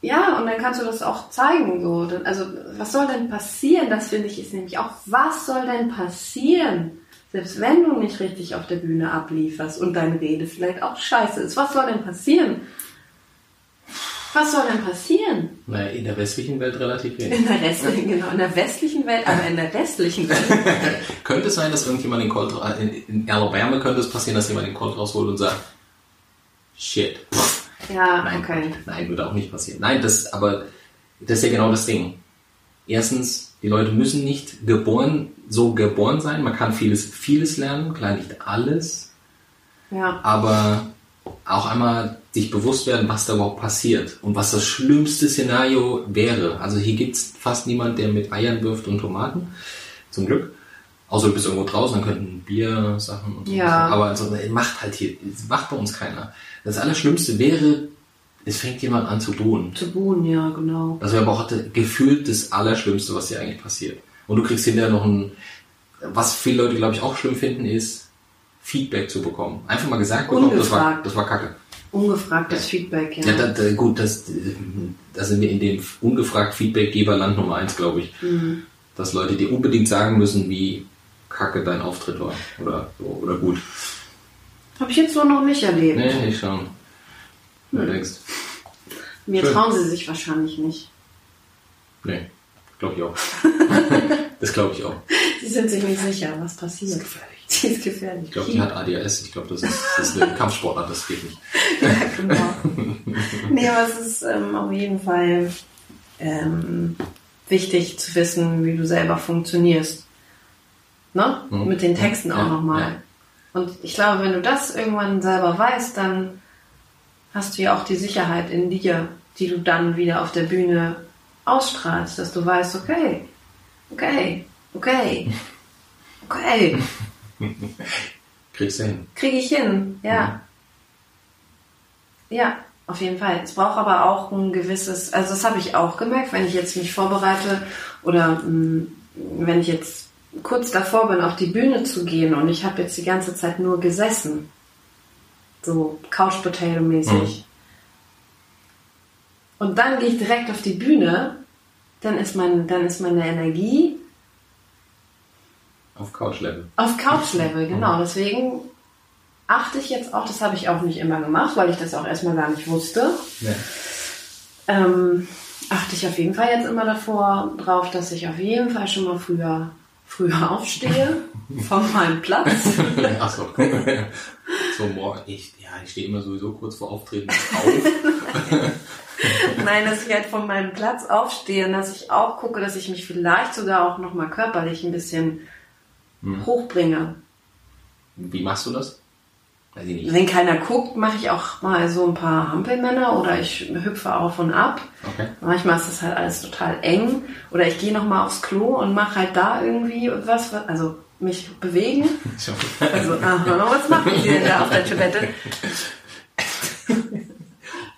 B: ja, und dann kannst du das auch zeigen. So. Also, was soll denn passieren? Das finde ich ist nämlich auch, was soll denn passieren? Selbst wenn du nicht richtig auf der Bühne ablieferst und deine Rede vielleicht auch scheiße ist, was soll denn passieren? Was soll denn passieren?
A: Naja, in der westlichen Welt relativ wenig.
B: In der restlichen, genau, in der westlichen Welt, aber in der restlichen Welt.
A: könnte es sein, dass irgendjemand den Colt, ra- in, in Alabama könnte es passieren, dass jemand den Colt rausholt und sagt, shit.
B: Ja,
A: Nein,
B: okay.
A: nein, würde auch nicht passieren. Nein, das, aber das ist ja genau das Ding. Erstens, die Leute müssen nicht geboren, so geboren sein. Man kann vieles, vieles lernen, klar nicht alles,
B: Ja,
A: aber auch einmal sich bewusst werden, was da überhaupt passiert und was das schlimmste Szenario wäre. Also hier gibt's fast niemand, der mit Eiern wirft und Tomaten. Zum Glück. Außer du bist irgendwo draußen, dann könnten Bier-Sachen und so.
B: Ja.
A: Aber also, macht halt hier, macht bei uns keiner. Das Allerschlimmste wäre, es fängt jemand an zu buhen.
B: zu buhen, ja, genau.
A: Das wäre aber auch gefühlt das Allerschlimmste, was dir eigentlich passiert. Und du kriegst hinterher noch ein, was viele Leute, glaube ich, auch schlimm finden, ist, Feedback zu bekommen. Einfach mal gesagt bekommen, das war, das war kacke.
B: Ungefragtes Feedback, ja.
A: Ja, da, da, gut, das, da sind wir in dem ungefragt Feedbackgeberland Nummer eins, glaube ich.
B: Mhm.
A: Dass Leute dir unbedingt sagen müssen, wie kacke dein Auftritt war. Oder, oder gut.
B: Habe ich jetzt so noch nicht erlebt.
A: Nee, ich schon. Du denkst,
B: Mir
A: Schön.
B: trauen sie sich wahrscheinlich nicht.
A: nee, glaube ich auch. das glaube ich auch.
B: Sie sind sich nicht sicher, was
A: Das ist
B: passiert.
A: gefährlich.
B: Sie ist gefährlich.
A: Ich glaube, die hat ADHS. Ich glaube, das ist, das ist eine Kampfsportart, das geht nicht.
B: ja, genau. nee, aber es ist ähm, auf jeden Fall ähm, wichtig zu wissen, wie du selber funktionierst. Ne?
A: Mhm.
B: Mit den Texten auch
A: Ja,
B: nochmal.
A: ja.
B: Und ich glaube, wenn du das irgendwann selber weißt, dann hast du ja auch die Sicherheit in dir, die du dann wieder auf der Bühne ausstrahlst, dass du weißt, okay, okay, okay, okay,
A: Kriegst du hin.
B: kriege ich hin, ja. Ja, auf jeden Fall. Es braucht aber auch ein gewisses, also das habe ich auch gemerkt, wenn ich jetzt mich vorbereite oder mh, wenn ich jetzt kurz davor bin, auf die Bühne zu gehen und ich habe jetzt die ganze Zeit nur gesessen. So Couch Potato mäßig. Und dann gehe ich direkt auf die Bühne, dann ist, mein, dann ist meine Energie
A: Auf Couch-Level.
B: auf Couch-Level, genau. Deswegen achte ich jetzt auch, das habe ich auch nicht immer gemacht, weil ich das auch erstmal gar nicht wusste.
A: Ja.
B: Ähm, achte ich auf jeden Fall jetzt immer davor drauf, dass ich auf jeden Fall schon mal früher, früher aufstehe von meinem Platz.
A: Achso. So morgen, ich, ja, ich stehe immer sowieso kurz vor Auftreten auf.
B: Nein, dass ich halt von meinem Platz aufstehe und dass ich auch gucke, dass ich mich vielleicht sogar auch nochmal körperlich ein bisschen
A: Hm.
B: hochbringe.
A: Wie machst du das? Weiß ich nicht.
B: Wenn keiner guckt, mache ich auch mal so ein paar Hampelmänner oder ich hüpfe auf und ab.
A: Okay.
B: Manchmal ist das halt alles total eng. Oder ich gehe nochmal aufs Klo und mache halt da irgendwie was, also mich bewegen. Also, aha, was machen Sie denn da auf der Toilette?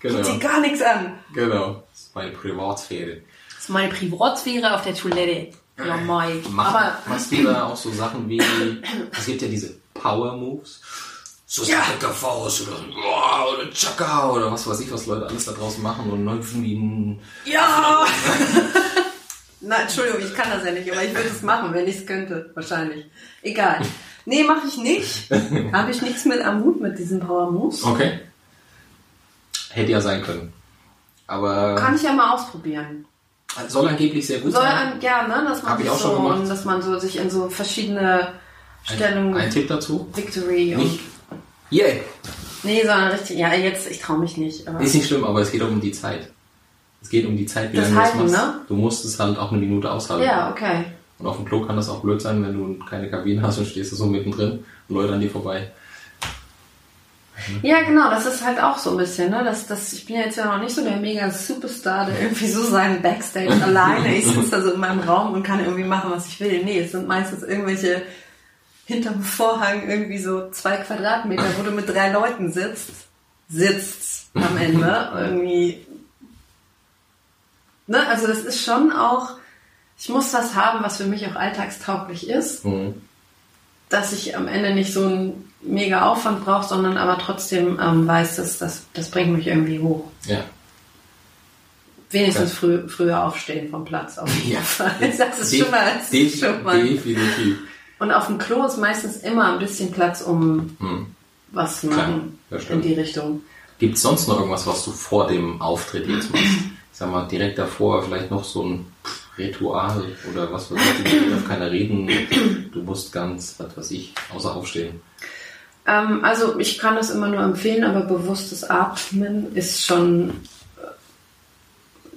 A: Genau.
B: Sieht gar nichts an.
A: Genau. Das ist meine Privatsphäre.
B: Das ist meine Privatsphäre auf der Toilette. Ja, Mai.
A: Mach,
B: Aber
A: machst du da auch so Sachen wie, es gibt ja diese Power Moves. So
B: Ja.
A: Faust oder, boah, oder Chaka oder was weiß ich, was Leute alles da draußen machen und hüpfen wie ein,
B: Ja! Na, Entschuldigung, ich kann das ja nicht, aber ich würde es machen, wenn ich es könnte. Wahrscheinlich. Egal. Nee, mache ich nicht. Habe ich nichts mit am Hut mit diesen Power Moves.
A: Okay. Hätte ja sein können. Aber
B: Kann ich ja mal ausprobieren.
A: Soll angeblich sehr gut
B: Soll
A: sein.
B: an, ja, ne, dass man
A: Hab ich auch
B: so,
A: schon gemacht.
B: dass man so sich in so verschiedene Stellungen,
A: Ein, ein Tipp dazu?
B: Victory und,
A: Nicht. Yeah.
B: nee, sondern richtig, ja, jetzt, ich traue mich nicht,
A: Ist nicht schlimm, aber es geht auch um die Zeit. Es geht um die Zeit, wie
B: Das
A: lange du das
B: Halten,
A: machst.
B: ne?
A: Du musst es halt auch eine Minute aushalten.
B: ja, okay.
A: Und auf dem Klo kann das auch blöd sein, wenn du keine Kabine hast und stehst da so mittendrin und Leute an dir vorbei.
B: Ja, genau, das ist halt auch so ein bisschen, ne? Das, das, ich bin ja jetzt ja noch nicht so der mega Superstar, der irgendwie so seinen Backstage alleine, ich sitze da so in meinem Raum und kann irgendwie machen, was ich will. Nee, es sind meistens irgendwelche hinterm Vorhang irgendwie so zwei Quadratmeter, wo du mit drei Leuten sitzt, sitzt am Ende irgendwie. Ne? Also das ist schon auch, ich muss was haben, was für mich auch alltagstauglich ist
A: Mhm.
B: dass ich am Ende nicht so einen mega Aufwand brauche, sondern aber trotzdem ähm, weiß, dass das, das bringt mich irgendwie hoch.
A: Ja.
B: Wenigstens früh, früher aufstehen vom Platz auf jeden
A: Ja.
B: Fall. Das ist
A: De-
B: schon mal, das ist schon mal.
A: Definitiv.
B: Und auf dem Klo ist meistens immer ein bisschen Platz, um
A: Hm.
B: was zu
A: Klar,
B: machen
A: das
B: in die Richtung.
A: Gibt es sonst noch irgendwas, was du vor dem Auftritt jetzt machst? Ich sag mal, direkt davor vielleicht noch so ein Ritual oder was weiß ich, du darfst keiner reden, du musst ganz, was weiß ich, außer aufstehen.
B: Ähm, also ich kann das immer nur empfehlen, aber bewusstes Atmen ist schon, äh,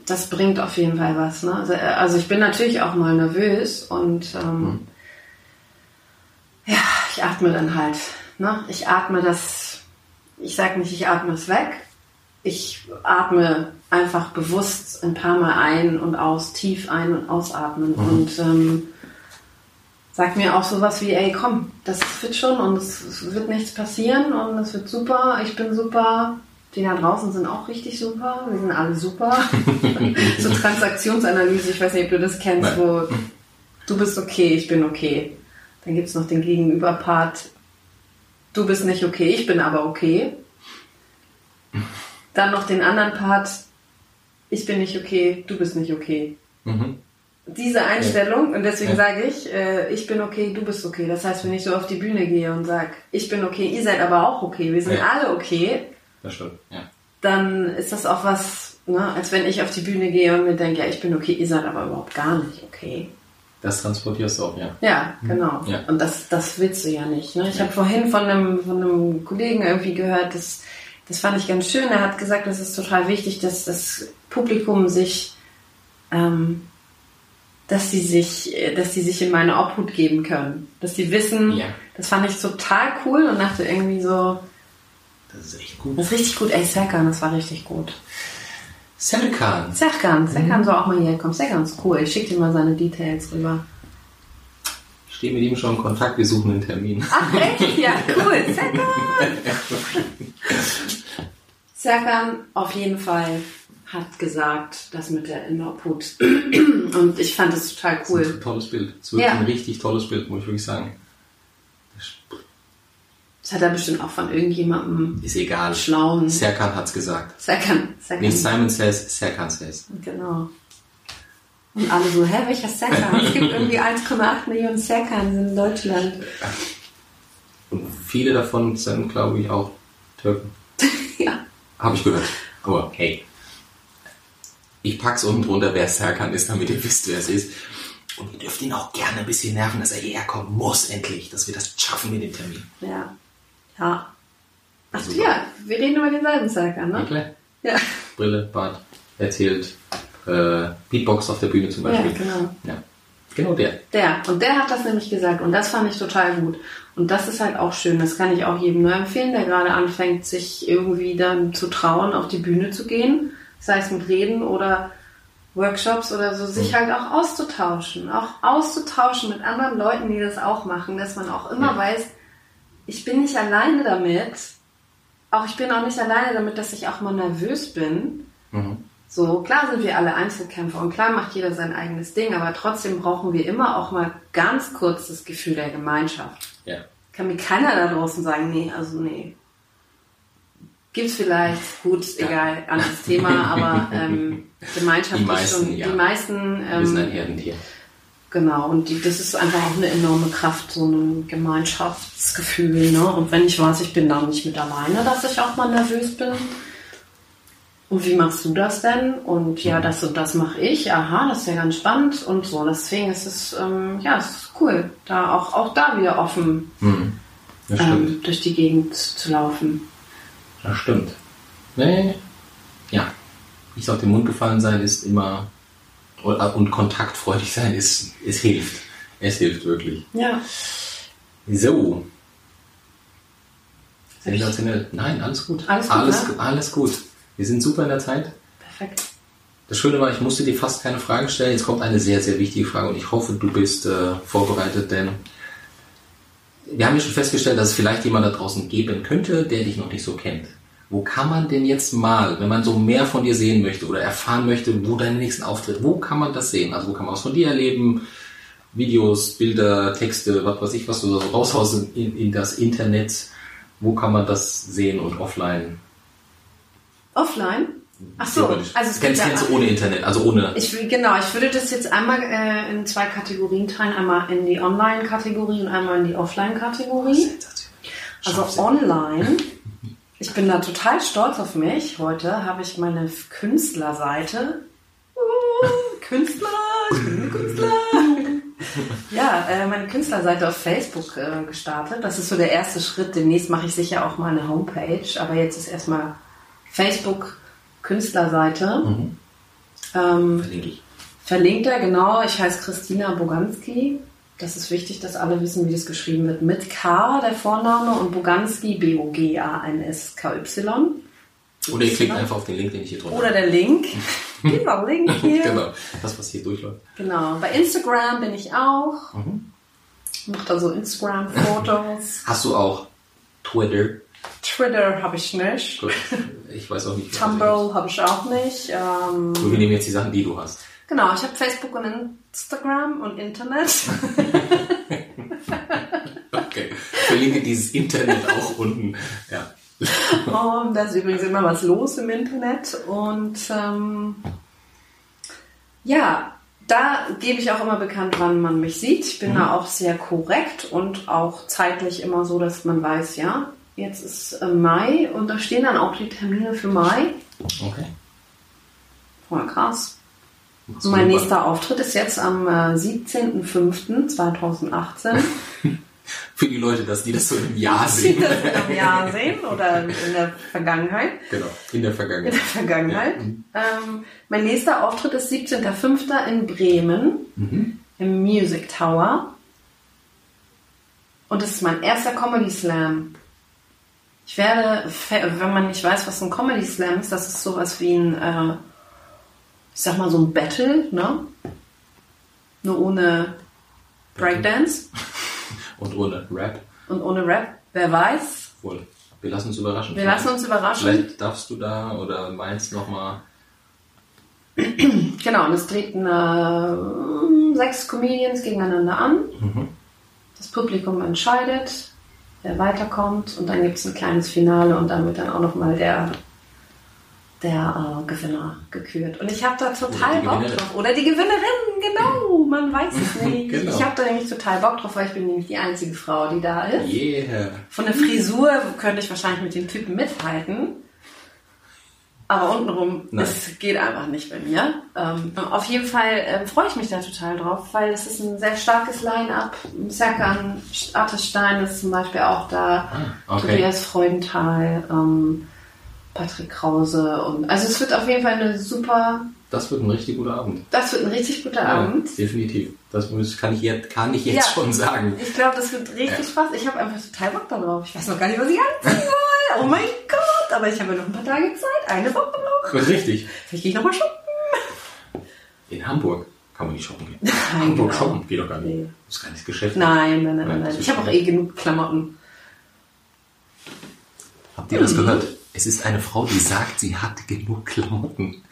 B: das bringt auf jeden Fall was. Ne? Also, äh, also ich bin natürlich auch mal nervös und ähm, ja, ich atme dann halt. Ne? Ich atme das, ich sage nicht, ich atme es weg. Ich atme einfach bewusst ein paar Mal ein und aus, tief ein- und ausatmen und ähm, sag mir auch sowas wie, ey, komm, das wird schon und es, es wird nichts passieren und es wird super, ich bin super. Die da draußen sind auch richtig super, wir sind alle super. so Transaktionsanalyse, ich weiß nicht, ob du das kennst,
A: Nein.
B: wo du bist okay, ich bin okay. Dann gibt es noch den Gegenüberpart, du bist nicht okay, ich bin aber okay. Dann noch den anderen Part, ich bin nicht okay, du bist nicht okay
A: Mhm.
B: Diese Einstellung und deswegen
A: Ja.
B: sage ich, äh, ich bin okay, du bist okay. Das heißt, wenn ich so auf die Bühne gehe und sage, ich bin okay, ihr seid aber auch okay, wir sind
A: Ja.
B: alle okay,
A: Das stimmt, ja.
B: dann ist das auch was, ne, als wenn ich auf die Bühne gehe und mir denke, ja, ich bin okay, ihr seid aber überhaupt gar nicht okay.
A: Das transportierst du auch, ja.
B: Ja, genau.
A: Ja.
B: Und das, das willst du ja nicht. Ne? Ich habe vorhin von einem, von einem Kollegen irgendwie gehört, das, das fand ich ganz schön. Er hat gesagt, es ist total wichtig, dass das Publikum sich, ähm, dass sie sich, äh, dass sie sich in meine Obhut geben können. Dass sie wissen,
A: Ja.
B: das fand ich total cool und dachte irgendwie so,
A: Das ist echt gut.
B: das ist richtig gut. Ey, Serkan, das war richtig gut.
A: Serkan.
B: Serkan, Serkan soll auch mal hierher kommen. Serkan ist cool. Ich schicke dir mal seine Details rüber.
A: Ich stehe mit ihm schon in Kontakt, wir suchen einen Termin.
B: Ach echt? Ja, cool. Serkan! Serkan auf jeden Fall hat gesagt, das mit der Innerput. Und ich fand das total
A: Das ist ein
B: cool.
A: tolles Bild. Es wird
B: Ja.
A: ein richtig tolles Bild, muss ich wirklich sagen.
B: Das hat er bestimmt auch von irgendjemandem
A: Ist egal.
B: schlauen.
A: Serkan hat's gesagt.
B: Serkan, Serkan.
A: Nicht Simon says, Serkan says.
B: Genau. Und alle so, hä, welcher Serkan? Es gibt irgendwie 1,8 Millionen Serkans in Deutschland.
A: Und viele davon sind, glaube ich, auch Türken.
B: Ja.
A: Habe ich gehört. Aber hey. Ich pack's unten drunter, wer Serkan ist, damit ihr wisst, wer es ist. Und ihr dürft ihn auch gerne ein bisschen nerven, dass er hierher kommen muss, endlich, dass wir das schaffen mit dem Termin.
B: Ja. Ja. Ach ja, wir reden über denselben
A: Ja,
B: ne?
A: klar.
B: Ja.
A: Brille, Bart, erzählt, äh, Beatbox auf der Bühne zum
B: Ja,
A: Beispiel.
B: genau.
A: Ja, genau der.
B: Der. Und der hat das nämlich gesagt und das fand ich total gut. Und das ist halt auch schön. Das kann ich auch jedem nur empfehlen, der gerade anfängt, sich irgendwie dann zu trauen, auf die Bühne zu gehen. Sei es mit Reden oder Workshops oder so, sich halt auch auszutauschen. Auch auszutauschen mit anderen Leuten, die das auch machen, dass man auch immer
A: Ja.
B: weiß, ich bin nicht alleine damit. Auch ich bin auch nicht alleine damit, dass ich auch mal nervös bin.
A: Mhm.
B: So, klar sind wir alle Einzelkämpfer und klar macht jeder sein eigenes Ding, aber trotzdem brauchen wir immer auch mal ganz kurz das Gefühl der Gemeinschaft.
A: Ja.
B: Kann mir keiner da draußen sagen, nee, also nee. Gibt's vielleicht, gut, egal, anderes Thema, aber ähm, Gemeinschaft
A: Die
B: ist
A: meisten,
B: schon,
A: ja.
B: die meisten,
A: Wir sind ein
B: ähm,
A: Herdentier.
B: genau, und die, das ist einfach auch eine enorme Kraft, so ein Gemeinschaftsgefühl, ne? Und wenn ich weiß, ich bin da nicht mit alleine, dass ich auch mal nervös bin. Und wie machst du das denn? Und ja, das und das mache ich. Aha, das ist ja ganz spannend und so. Deswegen ist es, ähm, ja, es ist cool, da auch, auch da wieder offen
A: Mhm.
B: Ähm, durch die Gegend zu laufen.
A: Das stimmt. Nee. Ja. Nicht auf den Mund gefallen sein ist immer und kontaktfreudig sein ist, es hilft. Es hilft wirklich.
B: Ja.
A: So. Sensationell. Nein, alles gut.
B: Alles gut,
A: alles,
B: ne?
A: alles gut. Wir sind super in der Zeit.
B: Perfekt.
A: Das Schöne war, ich musste dir fast keine Fragen stellen. Jetzt kommt eine sehr, sehr wichtige Frage und ich hoffe, du bist äh, vorbereitet, denn wir haben ja schon festgestellt, dass es vielleicht jemand da draußen geben könnte, der dich noch nicht so kennt. Wo kann man denn jetzt mal, wenn man so mehr von dir sehen möchte oder erfahren möchte, wo deine nächsten Auftritte, wo kann man das sehen? Also wo kann man was von dir erleben? Videos, Bilder, Texte, was weiß ich, was du da so raushaust in, in das Internet. Wo kann man das sehen und offline?
B: Offline? Ach so,
A: Theoretisch.
B: also es
A: kennst, kennst du ohne Internet, also ohne.
B: ich, genau, ich würde das jetzt einmal äh, in zwei Kategorien teilen. Einmal in die Online-Kategorie und einmal in die Offline-Kategorie. Also online. Ich bin da total stolz auf mich. Heute habe ich meine Künstlerseite. Uh, Künstler, ich bin ein Künstler. Ja, äh, meine Künstlerseite auf Facebook äh, gestartet. Das ist so der erste Schritt. Demnächst mache ich sicher auch mal eine Homepage. Aber jetzt ist erstmal Facebook Künstlerseite.
A: Mhm.
B: Ähm,
A: Verlinke ich.
B: Verlinkt er, genau. Ich heiße Christina Boganski. Das ist wichtig, dass alle wissen, wie das geschrieben wird. Mit K, der Vorname, und Boganski, B-O-G-A-N-S-K-Y.
A: Oder ihr klickt einfach auf den Link, den ich hier drunter
B: Oder der Link. Dieser Link hier.
A: Genau, das, was hier durchläuft.
B: Genau. Bei Instagram bin ich auch.
A: Mhm.
B: Mache da so Instagram-Fotos.
A: Hast du auch Twitter?
B: Twitter habe ich nicht.
A: Gut, ich weiß auch nicht.
B: Tumblr habe ich auch nicht. Ähm,
A: Wir nehmen jetzt die Sachen, die du hast.
B: genau, ich habe Facebook und Instagram und Internet.
A: Okay. Verlinke dieses Internet auch unten. Ja.
B: Und da ist übrigens immer was los im Internet. Und ähm, ja, da gebe ich auch immer bekannt, wann man mich sieht. Ich bin da auch sehr korrekt und auch zeitlich immer so, dass man weiß, ja, jetzt ist äh, Mai und da stehen dann auch die Termine für Mai.
A: Okay.
B: Voll krass.
A: Du
B: Mein nächster Auftritt ist jetzt am äh, 17.05.2018.
A: Für die Leute, dass die das so im Jahr sehen.
B: das im Jahr sehen oder in der Vergangenheit.
A: genau, in der
B: in
A: Vergangenheit.
B: der Vergangenheit. Ähm, mein nächster Auftritt ist 17.05. in Bremen
A: Mhm.
B: im Music Tower. Und das ist mein erster Comedy Slam. Ich werde, wenn man nicht weiß, was ein Comedy Slam ist, das ist sowas wie ein, äh, ich sag mal so ein Battle, ne? Nur ohne Breakdance
A: Und ohne Rap.
B: und ohne Rap. Wer weiß?
A: Wohl. Wir lassen uns überraschen.
B: Wir lassen uns überraschen.
A: Vielleicht darfst du da oder meinst nochmal.
B: Genau, und es treten äh, sechs Comedians gegeneinander an. Das Publikum entscheidet, weiterkommt und dann gibt es ein kleines Finale und dann wird dann auch nochmal der, der äh, Gewinner gekürt. Und ich habe da total Bock drauf. Oder die Gewinnerin, genau, man weiß es nicht.
A: Genau.
B: Ich habe da nämlich total Bock drauf, weil ich bin nämlich die einzige Frau, die da ist.
A: Yeah.
B: Von der Frisur könnte ich wahrscheinlich mit den Typen mithalten. Aber untenrum,
A: Nein.
B: es geht einfach nicht bei mir. Ähm, auf jeden Fall ähm, freue ich mich da total drauf, weil es ist ein sehr starkes Line-Up. Serkan Artis Stein ist zum Beispiel auch da,
A: Ah, okay.
B: Tobias Freudenthal, ähm, Patrick Krause und also es wird auf jeden Fall eine super,
A: Das wird ein richtig guter Abend.
B: das wird ein richtig guter Abend.
A: Ja, definitiv. Das muss, kann ich jetzt, kann ich jetzt
B: Ja.
A: schon sagen.
B: Ich glaube, das wird richtig
A: Ja.
B: Spaß. Ich habe einfach total Bock darauf. Ich weiß noch gar nicht, was ich anziehen soll. Oh mein Gott. Aber ich habe ja noch ein paar Tage Zeit. Eine Woche noch.
A: Richtig.
B: Vielleicht gehe ich nochmal shoppen.
A: In Hamburg kann man nicht shoppen gehen.
B: Nein,
A: Hamburg
B: genau.
A: shoppen geht doch gar nicht.
B: Nee.
A: Das ist gar nicht Geschäft.
B: Nein, nein, nein,
A: Nein,
B: nein. Ich habe auch eh genug Klamotten.
A: Habt ihr das gehört? Es ist eine Frau, die sagt, sie hat genug Klamotten.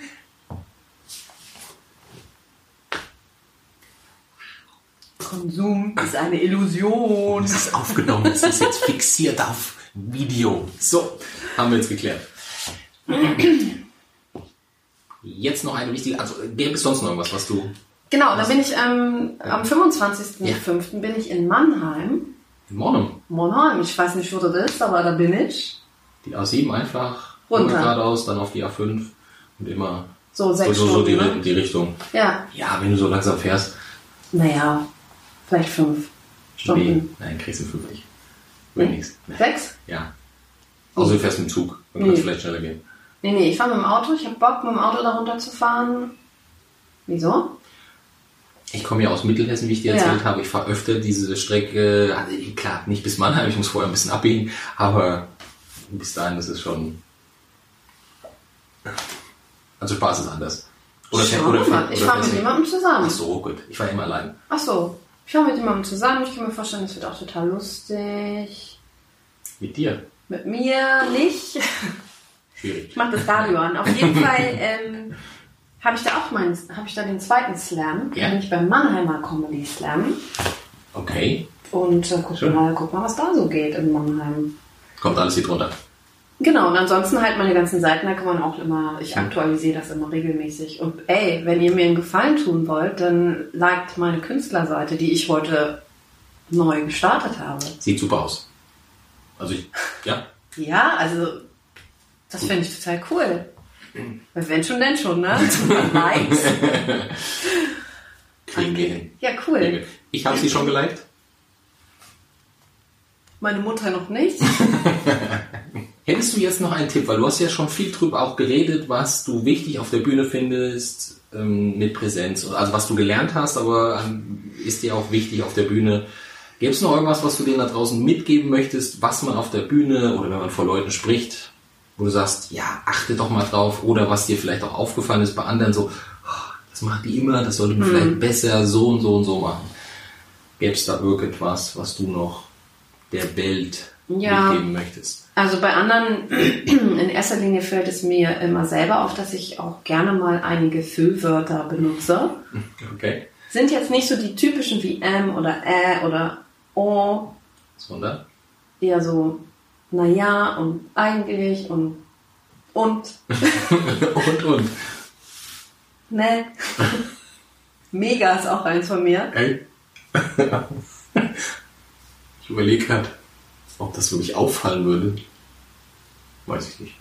B: Konsum ist eine Illusion.
A: Es ist aufgenommen, es ist jetzt fixiert auf Video. So, haben wir jetzt geklärt. Jetzt noch eine wichtige, also gäbe es sonst noch irgendwas, was du
B: Genau, dann bin ich ähm, am 25.05. bin ich in Mannheim.
A: in Monum,
B: Mannheim, ich weiß nicht, wo das ist, aber da bin ich.
A: die A7 einfach
B: Runter.
A: geradeaus, dann auf die A5 und immer
B: So
A: so,
B: sechs
A: so, so die,
B: Stunden, ne?
A: die Richtung.
B: Ja,
A: Ja, wenn du so langsam fährst,
B: naja, vielleicht fünf
A: nee,
B: Stunden.
A: nein, kriegst du fünf nicht. Wenigstens. Nee.
B: Sechs?
A: Ja. Außer du fährst mit dem Zug, dann kann es
B: Nee.
A: vielleicht schneller gehen.
B: Nee, nee, ich fahre mit dem Auto. Ich habe Bock, mit dem Auto da runter zu fahren. Wieso?
A: Ich komme ja aus Mittelhessen, wie ich dir
B: Ja.
A: erzählt habe. Ich fahre öfter diese Strecke, also klar, nicht bis Mannheim, ich muss vorher ein bisschen abbiegen, aber bis dahin ist es schon. Also Spaß ist anders. Oder
B: Schau
A: oder
B: mal, ich
A: oder
B: fahre mit jemandem zusammen.
A: Ach so, gut. Ich fahre immer allein.
B: Ach so, ich fahre mit jemandem zusammen. Ich kann mir vorstellen, das wird auch total lustig.
A: Mit dir.
B: Mit mir nicht.
A: Schwierig.
B: Ich mache das Radio an. Auf jeden Fall ähm, habe ich da auch meinen, habe ich da den zweiten Slam.
A: Ja.
B: Bin ich beim Mannheimer Comedy Slam.
A: Okay.
B: Und äh, guck
A: Schön.
B: mal, guck mal, was da so geht in Mannheim.
A: Kommt alles hier drunter.
B: Genau, und ansonsten halt meine ganzen Seiten, da kann man auch immer, ich aktualisiere das immer regelmäßig. Und ey, wenn ihr mir einen Gefallen tun wollt, dann liked meine Künstlerseite, die ich heute neu gestartet habe.
A: Sieht super aus. Also ich, ja.
B: Ja, also das finde ich total cool. Weil wenn schon, denn schon, ne? Likes.
A: Kriegen wir hin.
B: Ja, cool.
A: Ich habe sie schon geliked.
B: Meine Mutter noch nicht.
A: Hättest du jetzt noch einen Tipp, weil du hast ja schon viel drüber auch geredet, was du wichtig auf der Bühne findest ähm, mit Präsenz, also was du gelernt hast, aber ähm, ist dir auch wichtig auf der Bühne. Gäbe es noch irgendwas, was du denen da draußen mitgeben möchtest, was man auf der Bühne oder wenn man vor Leuten spricht, wo du sagst, ja, achte doch mal drauf oder was dir vielleicht auch aufgefallen ist bei anderen, so, oh, das machen die immer, das sollte man vielleicht besser so und so und so machen. Gäbe es da irgendwas, was du noch der Welt
B: Ja.
A: mitgeben möchtest?
B: Also bei anderen, in erster Linie fällt es mir immer selber auf, dass ich auch gerne mal einige Füllwörter benutze.
A: Okay.
B: Sind jetzt nicht so die typischen wie M oder Ä oder O,
A: Sondern?
B: eher so, naja und eigentlich und und,
A: und, und.
B: ne? Mega ist auch eins von mir.
A: Ey. ich überlege gerade, ob das wirklich auffallen würde. Weiß ich nicht.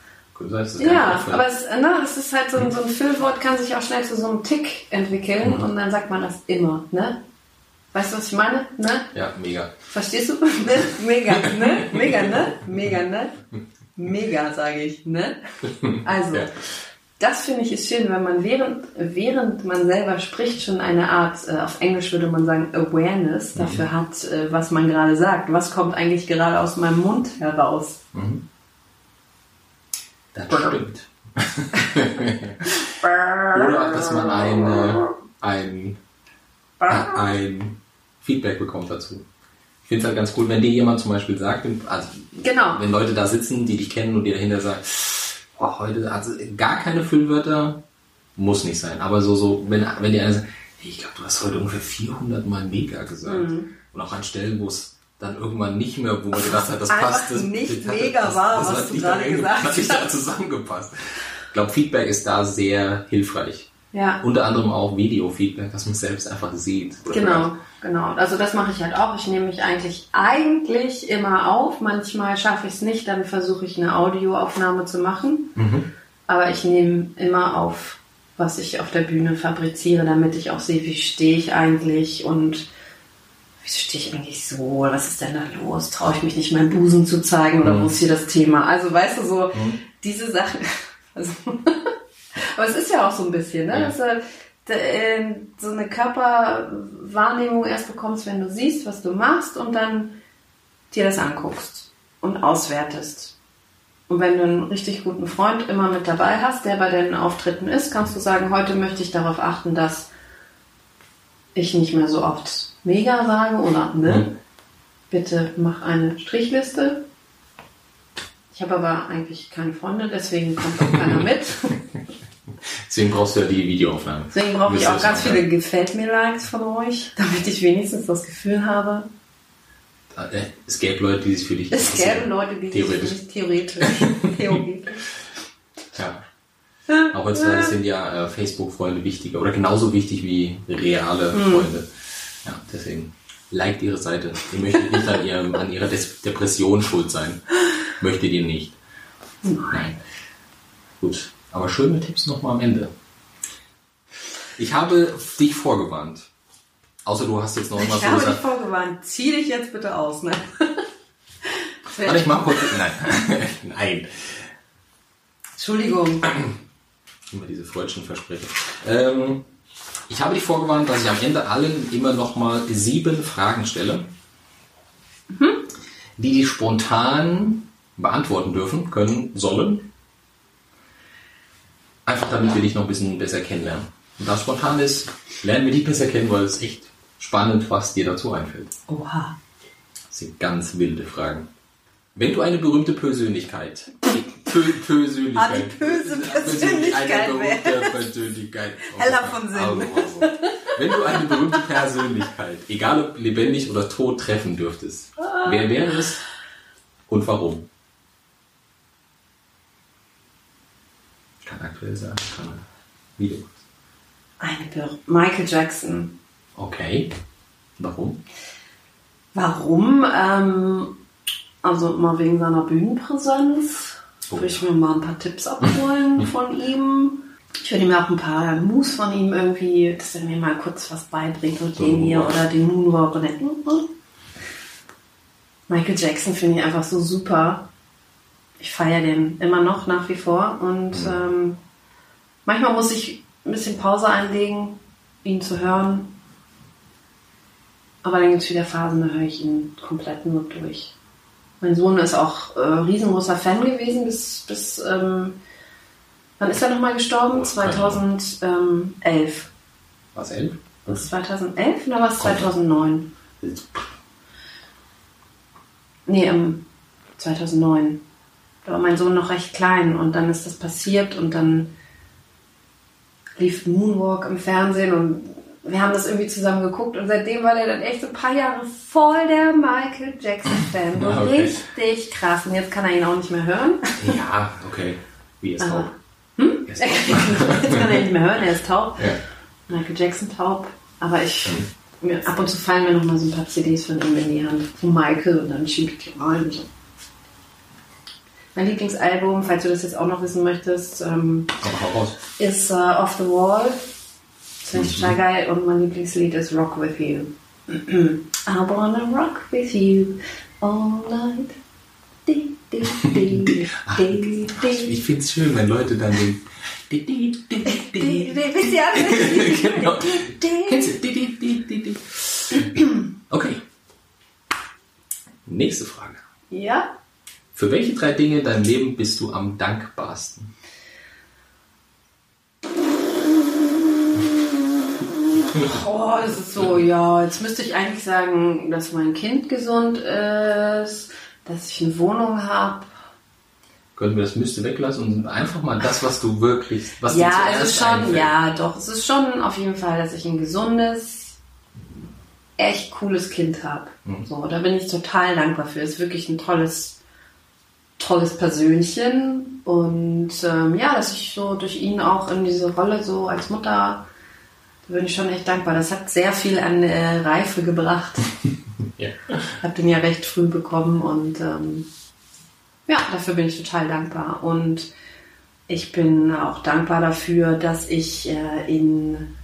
A: Das
B: Ja, aber es, ne, es ist halt so, ein- so ein Füllwort, kann sich auch schnell zu so einem Tick entwickeln
A: Mhm.
B: und dann sagt man das immer, ne? Weißt du, was ich meine? Ne?
A: Ja, mega.
B: Verstehst du? Ne? Mega, ne? Mega, ne? Mega, ne? Mega, sage ich, ne? Also,
A: Ja.
B: Das finde ich ist schön, wenn man während, während man selber spricht, schon eine Art, äh, auf Englisch würde man sagen, Awareness dafür hat, äh, was man gerade sagt. Was kommt eigentlich gerade aus meinem Mund heraus?
A: Das stimmt. Oder dass man ein, äh, ein, äh, ein Feedback bekommt dazu. Ich finde es halt ganz cool, wenn dir jemand zum Beispiel sagt, also
B: Genau.
A: wenn Leute da sitzen, die dich kennen und dir dahinter sagen, oh, heute, also gar keine Füllwörter, muss nicht sein. Aber so, so, wenn, wenn dir einer sagt, hey, ich glaube, du hast heute ungefähr 400 Mal mega gesagt. Und auch an Stellen, wo es dann irgendwann nicht mehr, wo man gedacht hat, das
B: Einfach
A: passt. Das,
B: nicht
A: das hat-
B: mega war, was
A: hat
B: du gerade
A: da rein-
B: gesagt
A: Hat nicht da zusammengepasst. Ich glaube, Feedback ist da sehr hilfreich.
B: Ja.
A: Unter anderem auch Video-Feedback, dass man selbst einfach sieht.
B: Genau,
A: hört.
B: genau. Also das mache ich halt auch. Ich nehme mich eigentlich eigentlich immer auf. Manchmal schaffe ich es nicht, dann versuche ich eine Audioaufnahme zu machen. aber ich nehme immer auf, was ich auf der Bühne fabriziere, damit ich auch sehe, wie stehe ich eigentlich und wieso stehe ich eigentlich so? Was ist denn da los? Traue ich mich nicht, meinen Busen zu zeigen oder
A: Mhm.
B: wo ist hier das Thema? Also weißt du so,
A: Mhm.
B: diese Sachen. Also, aber es ist ja auch so ein bisschen, ne?
A: Ja.
B: Dass du d- äh, so eine Körperwahrnehmung erst bekommst, wenn du siehst, was du machst und dann dir das anguckst und auswertest. Und wenn du einen richtig guten Freund immer mit dabei hast, der bei deinen Auftritten ist, kannst du sagen, heute möchte ich darauf achten, dass ich nicht mehr so oft mega sage oder ne.
A: Mhm.
B: Bitte mach eine Strichliste. Ich habe aber eigentlich keine Freunde, deswegen kommt auch keiner mit.
A: Deswegen brauchst du ja die Videoaufnahme.
B: Deswegen brauche ich auch ganz viele Gefällt mir Likes von euch, damit ich wenigstens das Gefühl habe,
A: Äh, Es gäbe Leute, die sich für dich
B: es gäbe Leute, die sich theoretisch, theoretisch.
A: Ja. Aber heutzutage sind ja äh, Facebook-Freunde wichtiger oder genauso wichtig wie reale
B: Hm.
A: Freunde. Ja, deswegen liked ihre Seite. Ihr möchtet nicht an, ihrem, an ihrer Des Depression schuld sein. Möchtet ihr nicht. Nein. Gut. Aber schöne Tipps nochmal am Ende. Ich habe dich vorgewarnt. Außer du hast jetzt noch immer
B: Ich
A: so
B: habe dich vorgewarnt, zieh dich jetzt bitte aus, ne?
A: Warte, ich mach kurz. Nein. Nein.
B: Entschuldigung.
A: Immer diese freudschen Versprechen. Ähm, ich habe dich vorgewarnt, dass ich am Ende allen immer nochmal sieben Fragen stelle, die die spontan beantworten dürfen, können, sollen. Einfach damit wir dich noch ein bisschen besser kennenlernen. Und da es spontan ist, lernen wir dich besser kennen, weil es echt spannend, was dir dazu einfällt.
B: Oha.
A: Das sind ganz wilde Fragen. Wenn du eine berühmte Persönlichkeit, Pö Persönlichkeit,
B: Ah, die böse Persönlichkeit
A: eine berühmte Persönlichkeit,
B: Heller von Sinn.
A: Also, also. Wenn du eine berühmte Persönlichkeit, egal ob lebendig oder tot, treffen dürftest,
B: Ah.
A: wer wäre es und warum? Kann aktuell sein, kann Video.
B: Eine Bir Michael Jackson.
A: Okay. Warum?
B: Warum? Ähm, also mal wegen seiner Bühnenpräsenz.
A: Oh.
B: Würde ich mir mal ein paar Tipps abholen von ihm. Ich würde mir auch ein paar Moves von ihm irgendwie, dass er mir mal kurz was beibringt und
A: So
B: den hier oder den Moonwalk oder Michael Jackson finde ich einfach so super. Ich feiere den immer noch nach wie vor und ähm, manchmal muss ich ein bisschen Pause einlegen, ihn zu hören. Aber dann gibt es wieder Phasen, da höre ich ihn komplett nur durch. Mein Sohn ist auch äh, riesengroßer Fan gewesen bis, bis ähm, wann ist er nochmal gestorben?
A: Oh, keine Ahnung.
B: 2011.
A: Was, elf?
B: Was, 2011 oder was?
A: Kommt.
B: 2009? Nee, ähm, 2009. Da war mein Sohn noch recht klein und dann ist das passiert und dann lief Moonwalk im Fernsehen und wir haben das irgendwie zusammen geguckt und seitdem war der dann echt so ein paar Jahre voll der Michael Jackson-Fan. So
A: Ah, okay.
B: richtig krass. Und jetzt kann er ihn auch nicht mehr hören.
A: Ja, okay. Wie ist taub? Er ist taub.
B: jetzt kann er ihn nicht mehr hören, er ist taub.
A: Ja.
B: Michael Jackson taub. Aber ich, ab und zu fallen mir noch mal so ein paar CDs von ihm in die Hand. Von Michael und dann schiebe ich die rein. So. Mein Lieblingsalbum, falls du das jetzt auch noch wissen möchtest, ähm, ist äh, Off the Wall. Das finde ich total geil. Und mein Lieblingslied ist Rock With You. I wanna rock with you all night. Di, di, di, di.
A: Ich finde es schön, wenn Leute dann den.
B: Wisst ihr alle?
A: Genau. Kennst du? Okay. Nächste Frage.
B: Ja?
A: Für welche drei Dinge in deinem Leben bist du am dankbarsten?
B: Oh, das ist so, ja, jetzt müsste ich eigentlich sagen, dass mein Kind gesund ist, dass ich eine Wohnung habe.
A: Können wir das müsste weglassen und einfach mal das, was du wirklich, was
B: Ja,
A: zuerst
B: es ist schon,
A: einfällt.
B: ja, doch, es ist schon auf jeden Fall, dass ich ein gesundes, echt cooles Kind habe.
A: Mhm.
B: So, da bin ich total dankbar für. Ist wirklich ein tolles, tolles Persönchen und ähm, ja, dass ich so durch ihn auch in diese Rolle so als Mutter, da bin ich schon echt dankbar. Das hat sehr viel an äh, Reife gebracht.
A: Ja.
B: habe den ja recht früh bekommen und ähm, ja, dafür bin ich total dankbar. Und Ich bin auch dankbar dafür, dass ich äh, in,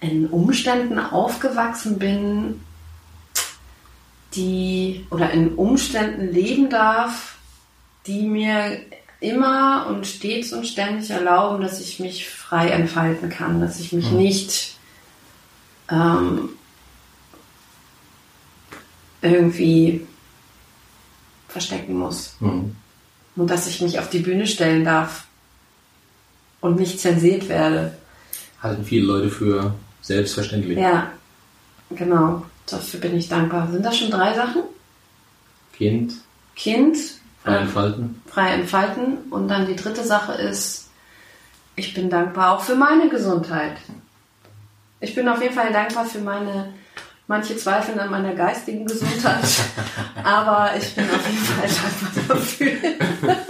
B: in Umständen aufgewachsen bin, die oder in Umständen leben darf, die mir immer und stets und ständig erlauben, dass ich mich frei entfalten kann, dass ich mich
A: Mhm.
B: nicht ähm, irgendwie verstecken muss
A: Mhm.
B: und dass ich mich auf die Bühne stellen darf und nicht zensiert werde.
A: Halten viele Leute für selbstverständlich.
B: Ja, genau. Dafür bin ich dankbar. Sind das schon drei Sachen?
A: Kind,
B: Kind,
A: frei entfalten.
B: frei entfalten. Und dann die dritte Sache ist, ich bin dankbar auch für meine Gesundheit. Ich bin auf jeden Fall dankbar für meine, manche zweifeln an meiner geistigen Gesundheit, aber ich bin auf jeden Fall dankbar dafür.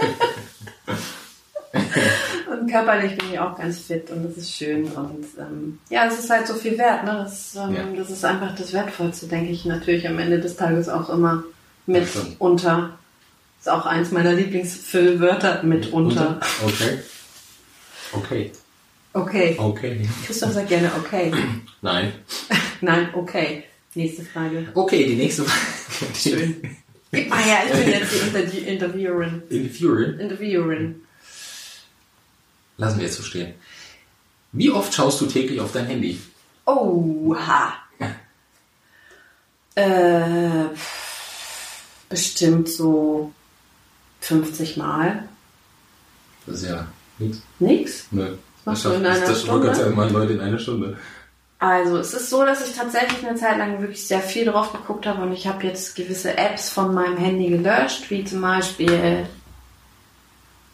B: Körperlich bin ich auch ganz fit und das ist schön. Und ähm, ja, es ist halt so viel wert. Ne? Das, ähm,
A: Ja.
B: das ist einfach das Wertvollste, denke ich natürlich am Ende des Tages auch immer mit
A: schon.
B: unter. Ist auch eins meiner Lieblingsfüllwörter mitunter.
A: Okay. Okay.
B: Okay.
A: Okay.
B: Christoph sagt gerne okay.
A: Nein.
B: Nein, okay. Nächste Frage.
A: Okay, die nächste Frage.
B: Schön. Gib mal her, ich bin jetzt die Interview Interviewerin.
A: In Fury.
B: Interviewerin.
A: Lassen wir jetzt so stehen. Wie oft schaust du täglich auf dein Handy?
B: Oha. Äh, bestimmt so 50 Mal.
A: Das ist ja nichts.
B: Nix?
A: Nö. Das
B: du in
A: schafft- das? Das ja mal Leute in einer Stunde.
B: Also es ist so, dass ich tatsächlich eine Zeit lang wirklich sehr viel drauf geguckt habe und ich habe jetzt gewisse Apps von meinem Handy gelöscht, wie zum Beispiel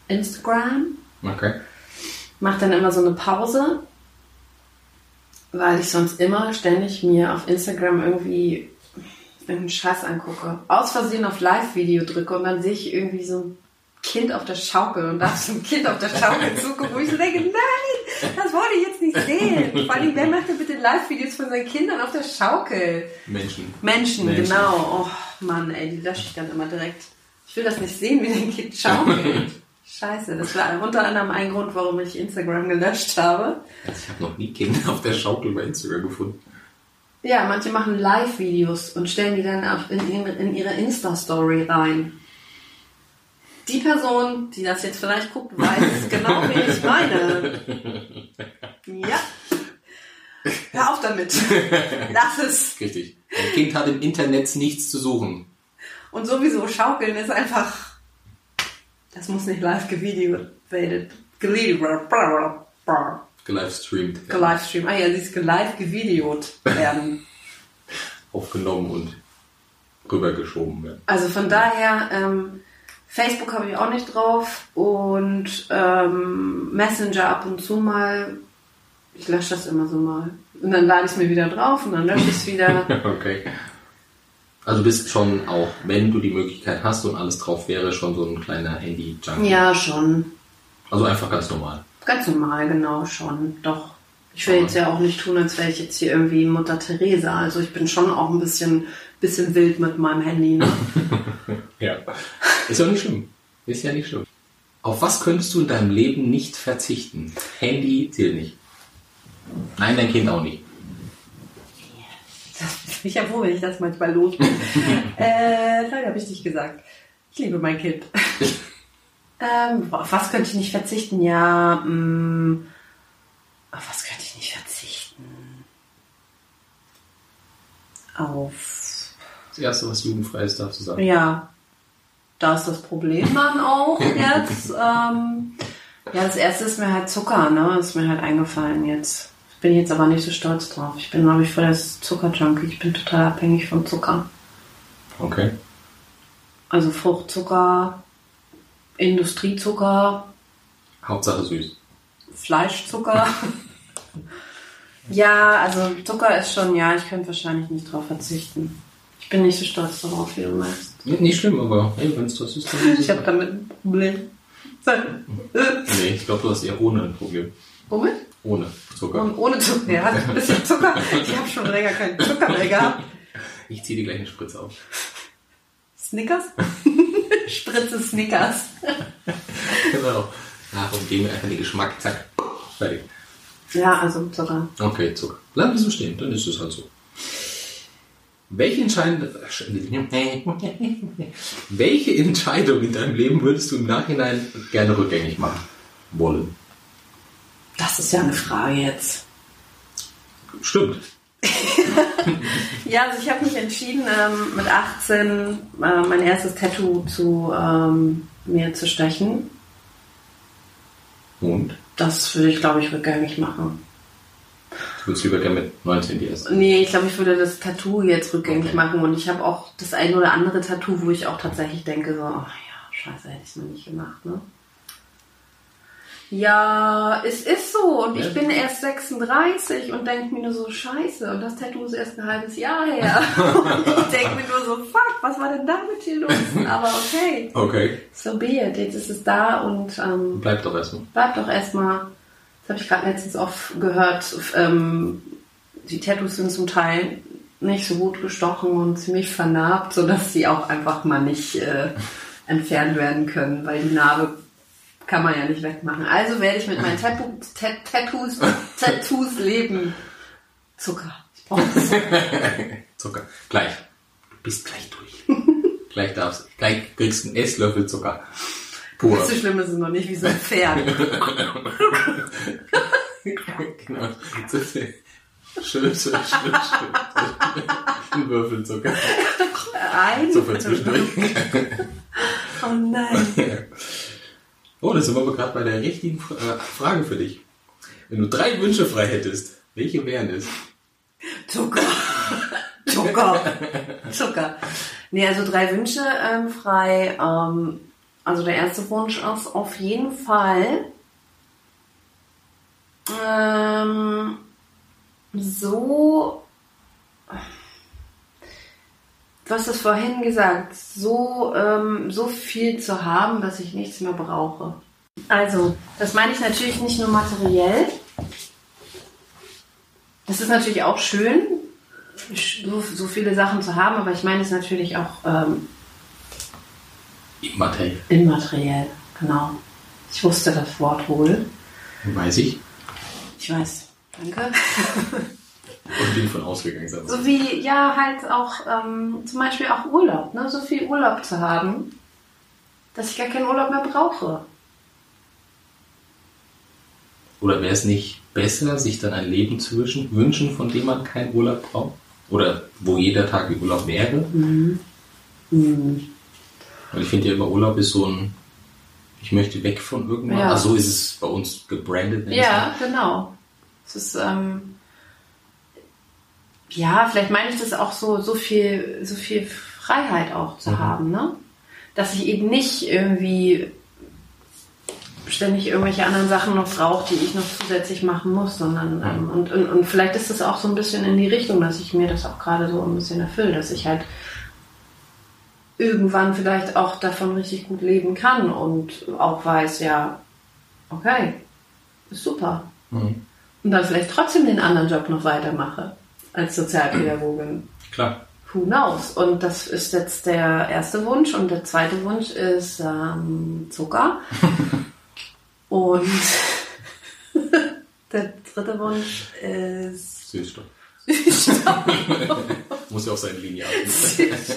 B: Instagram.
A: Okay.
B: Mache dann immer so eine Pause, weil ich sonst immer ständig mir auf Instagram irgendwie irgendeinen Scheiß angucke. Aus Versehen auf Live-Video drücke und dann sehe ich irgendwie so ein Kind auf der Schaukel und darf so ein Kind auf der Schaukel zugucken, wo ich so denke, nein, das wollte ich jetzt nicht sehen. Vor allem, wer macht denn bitte Live-Videos von seinen Kindern auf der Schaukel?
A: Menschen.
B: Menschen,
A: Menschen.
B: genau. Oh Mann, ey, die lösche ich dann immer direkt. Ich will das nicht sehen, wie ein Kind schaukelt. Scheiße, das war unter anderem ein Grund, warum ich Instagram gelöscht habe.
A: Also ich habe noch nie Kinder auf der Schaukel bei Instagram gefunden.
B: Ja, manche machen Live-Videos und stellen die dann auf in, ihre- in ihre Insta-Story rein. Die Person, die das jetzt vielleicht guckt, weiß genau, wen ich meine. Ja. Hör auf damit. Lass es.
A: Richtig. Ein Kind hat im Internet nichts zu suchen.
B: Und sowieso schaukeln ist einfach. Das muss nicht live gevideoed werden.
A: Gelivestreamt.
B: Gelivestreamt. Ah ja, sie ist live gevideoed werden.
A: Aufgenommen und rübergeschoben werden.
B: Also von daher, ähm, Facebook habe ich auch nicht drauf und ähm, Messenger ab und zu mal. Ich lösche das immer so mal. Und dann lade ich es mir wieder drauf und dann lösche ich es wieder.
A: Okay. Also du bist schon auch, wenn du die Möglichkeit hast und alles drauf wäre, schon so ein kleiner Handy-Junkie.
B: ja, schon.
A: Also einfach ganz normal.
B: Ganz normal, genau, schon. Doch. Ich will jetzt ja auch nicht tun, als wäre ich jetzt hier irgendwie Mutter Teresa. Also ich bin schon auch ein bisschen, bisschen wild mit meinem Handy. Ne?
A: Ja. Ist ja nicht schlimm. Ist ja nicht schlimm. Auf was könntest du in deinem Leben nicht verzichten? Handy zählt nicht. Nein, dein Kind auch nicht.
B: Ich ja froh, wenn ich das manchmal los bin. äh, nein, habe ich nicht gesagt. Ich liebe mein Kind. ähm, auf was könnte ich nicht verzichten? Ja, mh, auf was könnte ich nicht verzichten? Auf
A: Das erste, was jugendfrei ist, darfst du sagen.
B: Ja, da ist das Problem dann auch jetzt. Ähm, ja, das erste ist mir halt Zucker, ne? Ist mir halt eingefallen jetzt. Bin ich jetzt aber nicht so stolz drauf. Ich bin, glaube ich, voll das Zuckerjunkie. Ich bin total abhängig vom Zucker.
A: Okay.
B: Also Fruchtzucker, Industriezucker,
A: Hauptsache süß.
B: Fleischzucker. ja, also Zucker ist schon, ja, ich könnte wahrscheinlich nicht drauf verzichten. Ich bin nicht so stolz darauf, wie du merkst.
A: Ja, nicht schlimm, aber hey, wenn es das ist, dann ist
B: Ich
A: es.
B: habe damit ein Problem.
A: Nee, ich glaube, du hast eher ohne ein Problem.
B: Womit?
A: Ohne Zucker.
B: Und ohne Zucker. Ja, ein bisschen Zucker. Ich habe schon länger keinen Zucker mehr gehabt.
A: Ich ziehe dir gleich eine Spritze auf.
B: Snickers? Spritze Snickers.
A: Genau. Nachher geben wir einfach den Geschmack, zack, fertig.
B: Ja, also Zucker.
A: Okay, Zucker. Lass es so stehen, dann ist es halt so. Welche Entscheidung, welche Entscheidung in deinem Leben würdest du im Nachhinein gerne rückgängig machen wollen?
B: Das ist ja eine Frage jetzt.
A: Stimmt.
B: Ja, also ich habe mich entschieden, ähm, mit 18 äh, mein erstes Tattoo zu ähm, mir zu stechen.
A: Und?
B: Das würde ich, glaube ich, rückgängig machen.
A: Du würdest lieber gerne mit 19 die erste.
B: Nee, ich glaube, ich würde das Tattoo jetzt rückgängig
A: Okay.
B: machen und ich habe auch das ein oder andere Tattoo, wo ich auch tatsächlich denke, so, ach ja, scheiße, hätte ich es mal nicht gemacht, ne? Ja, es ist so und
A: Ja.
B: ich bin erst 36 und denke mir nur so, scheiße und das Tattoo ist erst ein halbes Jahr her. und ich denke mir nur so, fuck, was war denn damit hier los? Aber okay,
A: Okay.
B: so be it, jetzt ist es da und ähm,
A: Bleib doch erstmal.
B: Bleib doch erstmal, das habe ich gerade letztens oft gehört, ähm, die Tattoos sind zum Teil nicht so gut gestochen und ziemlich vernarbt, sodass sie auch einfach mal nicht äh, entfernt werden können, weil die Narbe kann man ja nicht wegmachen. Also werde ich mit meinen Tattoo, Tat- Tattoos, Tattoos leben. Zucker. Ich brauche das.
A: Zucker. Gleich. Du bist gleich durch. gleich darfst Gleich kriegst du einen Esslöffel Zucker. Pur.
B: So schlimm ist es noch nicht wie so ein Pferd.
A: genau. Viel- Schön, schön, schön, schön. Ein Würfel Zucker.
B: Ein.
A: So für zwischendurch.
B: Oh nein.
A: Oh, da sind wir aber gerade bei der richtigen äh, Frage für dich. Wenn du drei Wünsche frei hättest, welche wären es?
B: Zucker. Zucker. Zucker. Nee, also drei Wünsche ähm, frei. Ähm, also der erste Wunsch ist auf jeden Fall ähm, so, du hast es vorhin gesagt, so, ähm, so viel zu haben, dass ich nichts mehr brauche. Also, das meine ich natürlich nicht nur materiell. Das ist natürlich auch schön, so, so viele Sachen zu haben, aber ich meine es natürlich auch ähm,
A: Immateriell.
B: immateriell. Genau. Ich wusste das Wort wohl.
A: Weiß ich.
B: Ich weiß. Danke.
A: Und bin von ausgegangen. Sein.
B: So wie, ja, halt auch ähm, zum Beispiel auch Urlaub, ne? So viel Urlaub zu haben, dass ich gar keinen Urlaub mehr brauche.
A: Oder wäre es nicht besser, sich dann ein Leben zu wünschen, wünschen, von dem man keinen Urlaub braucht? Oder wo jeder Tag wie Urlaub wäre?
B: Mhm.
A: Weil ich finde ja immer Urlaub ist so ein, ich möchte weg von irgendwas.
B: Ja.
A: Ach, so ist es bei uns gebrandet.
B: Ja, genau. Es ist, ähm, ja, vielleicht meine ich das auch so, so viel, so viel Freiheit auch zu
A: Mhm.
B: haben, ne? Dass ich eben nicht irgendwie ständig irgendwelche anderen Sachen noch brauche, die ich noch zusätzlich machen muss, sondern ähm, und, und, und vielleicht ist das auch so ein bisschen in die Richtung, dass ich mir das auch gerade so ein bisschen erfülle, dass ich halt irgendwann vielleicht auch davon richtig gut leben kann und auch weiß, ja, okay, ist super.
A: Mhm.
B: Und dann vielleicht trotzdem den anderen Job noch weitermache als Sozialpädagogin.
A: Klar.
B: Who knows? Und das ist jetzt der erste Wunsch. Und der zweite Wunsch ist ähm, Zucker. Und der dritte Wunsch ist
A: Süßstoff. Muss ja auch seine Linie haben.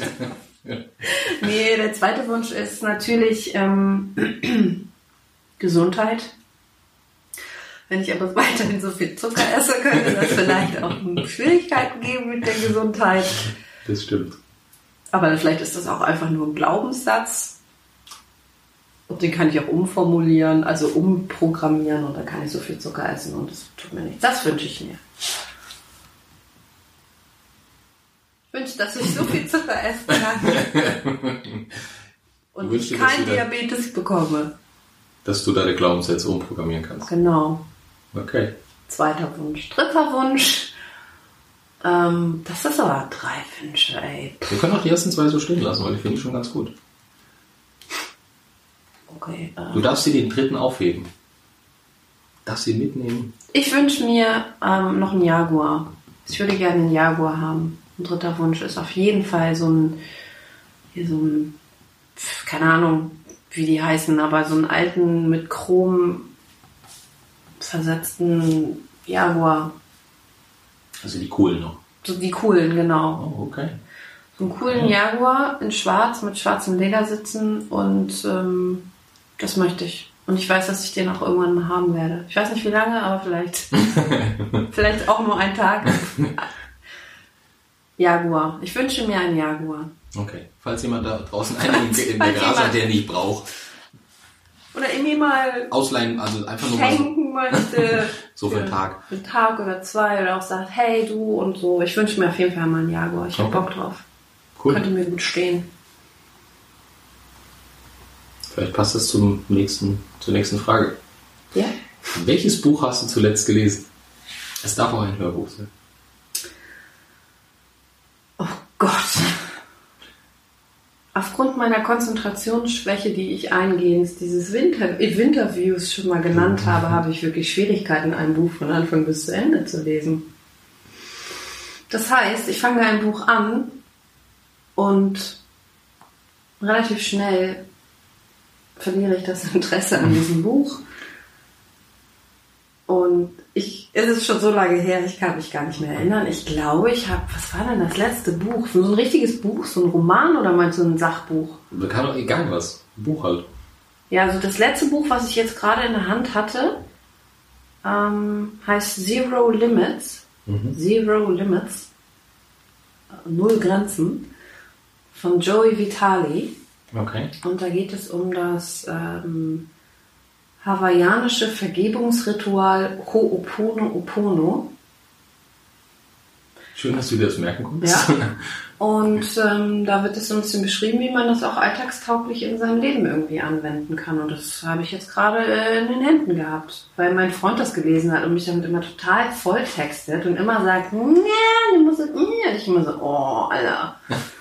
B: Nee, der zweite Wunsch ist natürlich ähm, Gesundheit. Wenn ich aber weiterhin so viel Zucker esse, könnte das vielleicht auch Schwierigkeiten geben mit der Gesundheit.
A: Das stimmt.
B: Aber vielleicht ist das auch einfach nur ein Glaubenssatz. Und den kann ich auch umformulieren, also umprogrammieren und dann kann ich so viel Zucker essen und das tut mir nichts. Das wünsche ich mir. Ich wünsche, dass ich so viel Zucker essen kann. Und
A: du da-
B: Diabetes bekomme.
A: Dass du deine Glaubenssätze umprogrammieren kannst.
B: Genau.
A: Okay.
B: Zweiter Wunsch. Dritter Wunsch. Ähm, das ist aber drei Wünsche, ey.
A: Wir können auch die ersten zwei so stehen lassen, weil die finde ich schon ganz gut.
B: Okay.
A: Du
B: Äh.
A: darfst dir den dritten aufheben. Darfst sie mitnehmen.
B: Ich wünsche mir ähm, noch einen Jaguar. Ich würde gerne einen Jaguar haben. Ein dritter Wunsch ist auf jeden Fall so ein, hier so ein, keine Ahnung, wie die heißen, aber so einen alten mit Chrom versetzten Jaguar.
A: Also die coolen noch.
B: So die coolen, genau.
A: Oh, okay.
B: So einen coolen Jaguar in schwarz mit schwarzem Ledersitzen und ähm, das möchte ich. Und ich weiß, dass ich den auch irgendwann mal haben werde. Ich weiß nicht wie lange, aber vielleicht. vielleicht auch nur einen Tag. Jaguar. Ich wünsche mir einen Jaguar.
A: Okay. Falls jemand da draußen einen in, der Garage hat, der nicht braucht,
B: Oder irgendwie mal
A: ausleihen, also einfach nur mal so,
B: schenken möchte.
A: so für einen Tag.
B: Für einen Tag oder zwei. Oder auch sagt, hey du und so. Ich wünsche mir auf jeden Fall mal einen Jaguar. Ich habe
A: Okay.
B: Bock drauf.
A: Cool.
B: Könnte mir gut stehen.
A: Vielleicht passt das zum nächsten, zur nächsten Frage.
B: Ja.
A: Welches Buch hast du zuletzt gelesen? Es darf auch ein Hörbuch sein.
B: Oh Gott. Aufgrund meiner Konzentrationsschwäche, die ich eingehend dieses Winter Winterviews schon mal genannt habe, habe ich wirklich Schwierigkeiten, ein Buch von Anfang bis zu Ende zu lesen. Das heißt, ich fange ein Buch an und relativ schnell verliere ich das Interesse an diesem Buch. Und es ist schon so lange her, ich kann mich gar nicht mehr erinnern. Ich glaube, ich habe, was war denn das letzte Buch? So ein richtiges Buch, so ein Roman oder meinst du ein Sachbuch?
A: Da kann doch egal was. Ein Buch halt.
B: Ja, also das letzte Buch, was ich jetzt gerade in der Hand hatte, ähm, heißt Zero Limits. Zero Limits. Null Grenzen. Von Joey Vitali.
A: Okay.
B: Und da geht es um das ähm, hawaiianische Vergebungsritual Ho'oponopono.
A: Schön, dass du dir das merken konntest.
B: Ja. Und ähm, da wird es so ein bisschen beschrieben, wie man das auch alltagstauglich in seinem Leben irgendwie anwenden kann. Und das habe ich jetzt gerade äh, in den Händen gehabt, weil mein Freund das gelesen hat und mich damit immer total volltextet und immer sagt, ja, du musst es, ja. Ich immer so, oh, Alter.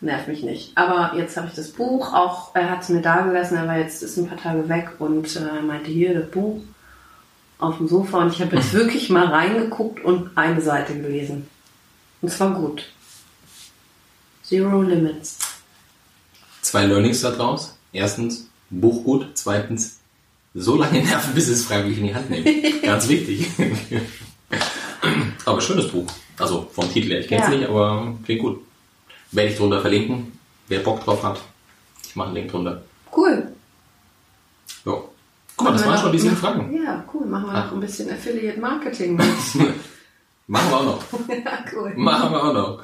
B: Nervt mich nicht. Aber jetzt habe ich das Buch, auch er hat es mir da gelassen, er war jetzt ist ein paar Tage weg und äh, meinte hier das Buch auf dem Sofa und ich habe jetzt wirklich mal reingeguckt und eine Seite gelesen. Und zwar gut. Zero Limits.
A: Zwei Learnings da draus. Erstens, Buch gut. Zweitens, so lange nerven, bis es freiwillig in die Hand nehmen. Ganz wichtig. aber schönes Buch. Also vom Titel her. Ich kenne es
B: Ja.
A: nicht, aber klingt gut. Werde ich drunter verlinken. Wer Bock drauf hat. Ich mache einen Link drunter.
B: Cool.
A: So. Guck mal, das waren schon die sieben Fragen.
B: Ja, cool. Machen wir
A: Ah.
B: noch ein bisschen Affiliate Marketing mit.
A: Machen wir auch noch.
B: ja, cool.
A: Machen wir auch noch.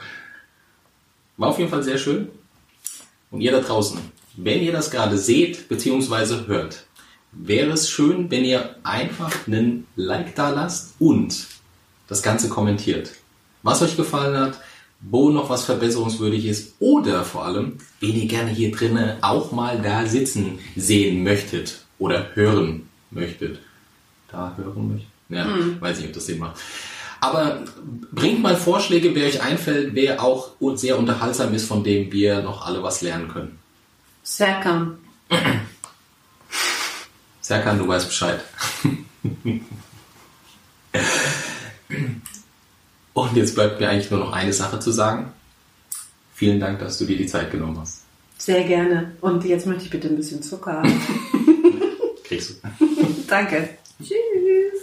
A: War auf jeden Fall sehr schön. Und ihr da draußen, wenn ihr das gerade seht bzw. hört, wäre es schön, wenn ihr einfach einen Like da lasst und das Ganze kommentiert. Was euch gefallen hat, wo noch was verbesserungswürdig ist oder vor allem, wen ihr gerne hier drinnen auch mal da sitzen sehen möchtet oder hören möchtet. Da hören möchtet? Ja, weiß nicht, ob das Sinn macht. Aber bringt mal Vorschläge, wer euch einfällt, wer auch sehr unterhaltsam ist, von dem wir noch alle was lernen können.
B: Serkan.
A: Serkan, du weißt Bescheid. Und jetzt bleibt mir eigentlich nur noch eine Sache zu sagen. Vielen Dank, dass du dir die Zeit genommen hast.
B: Sehr gerne. Und jetzt möchte ich bitte ein bisschen Zucker haben.
A: Kriegst du.
B: Danke. Tschüss.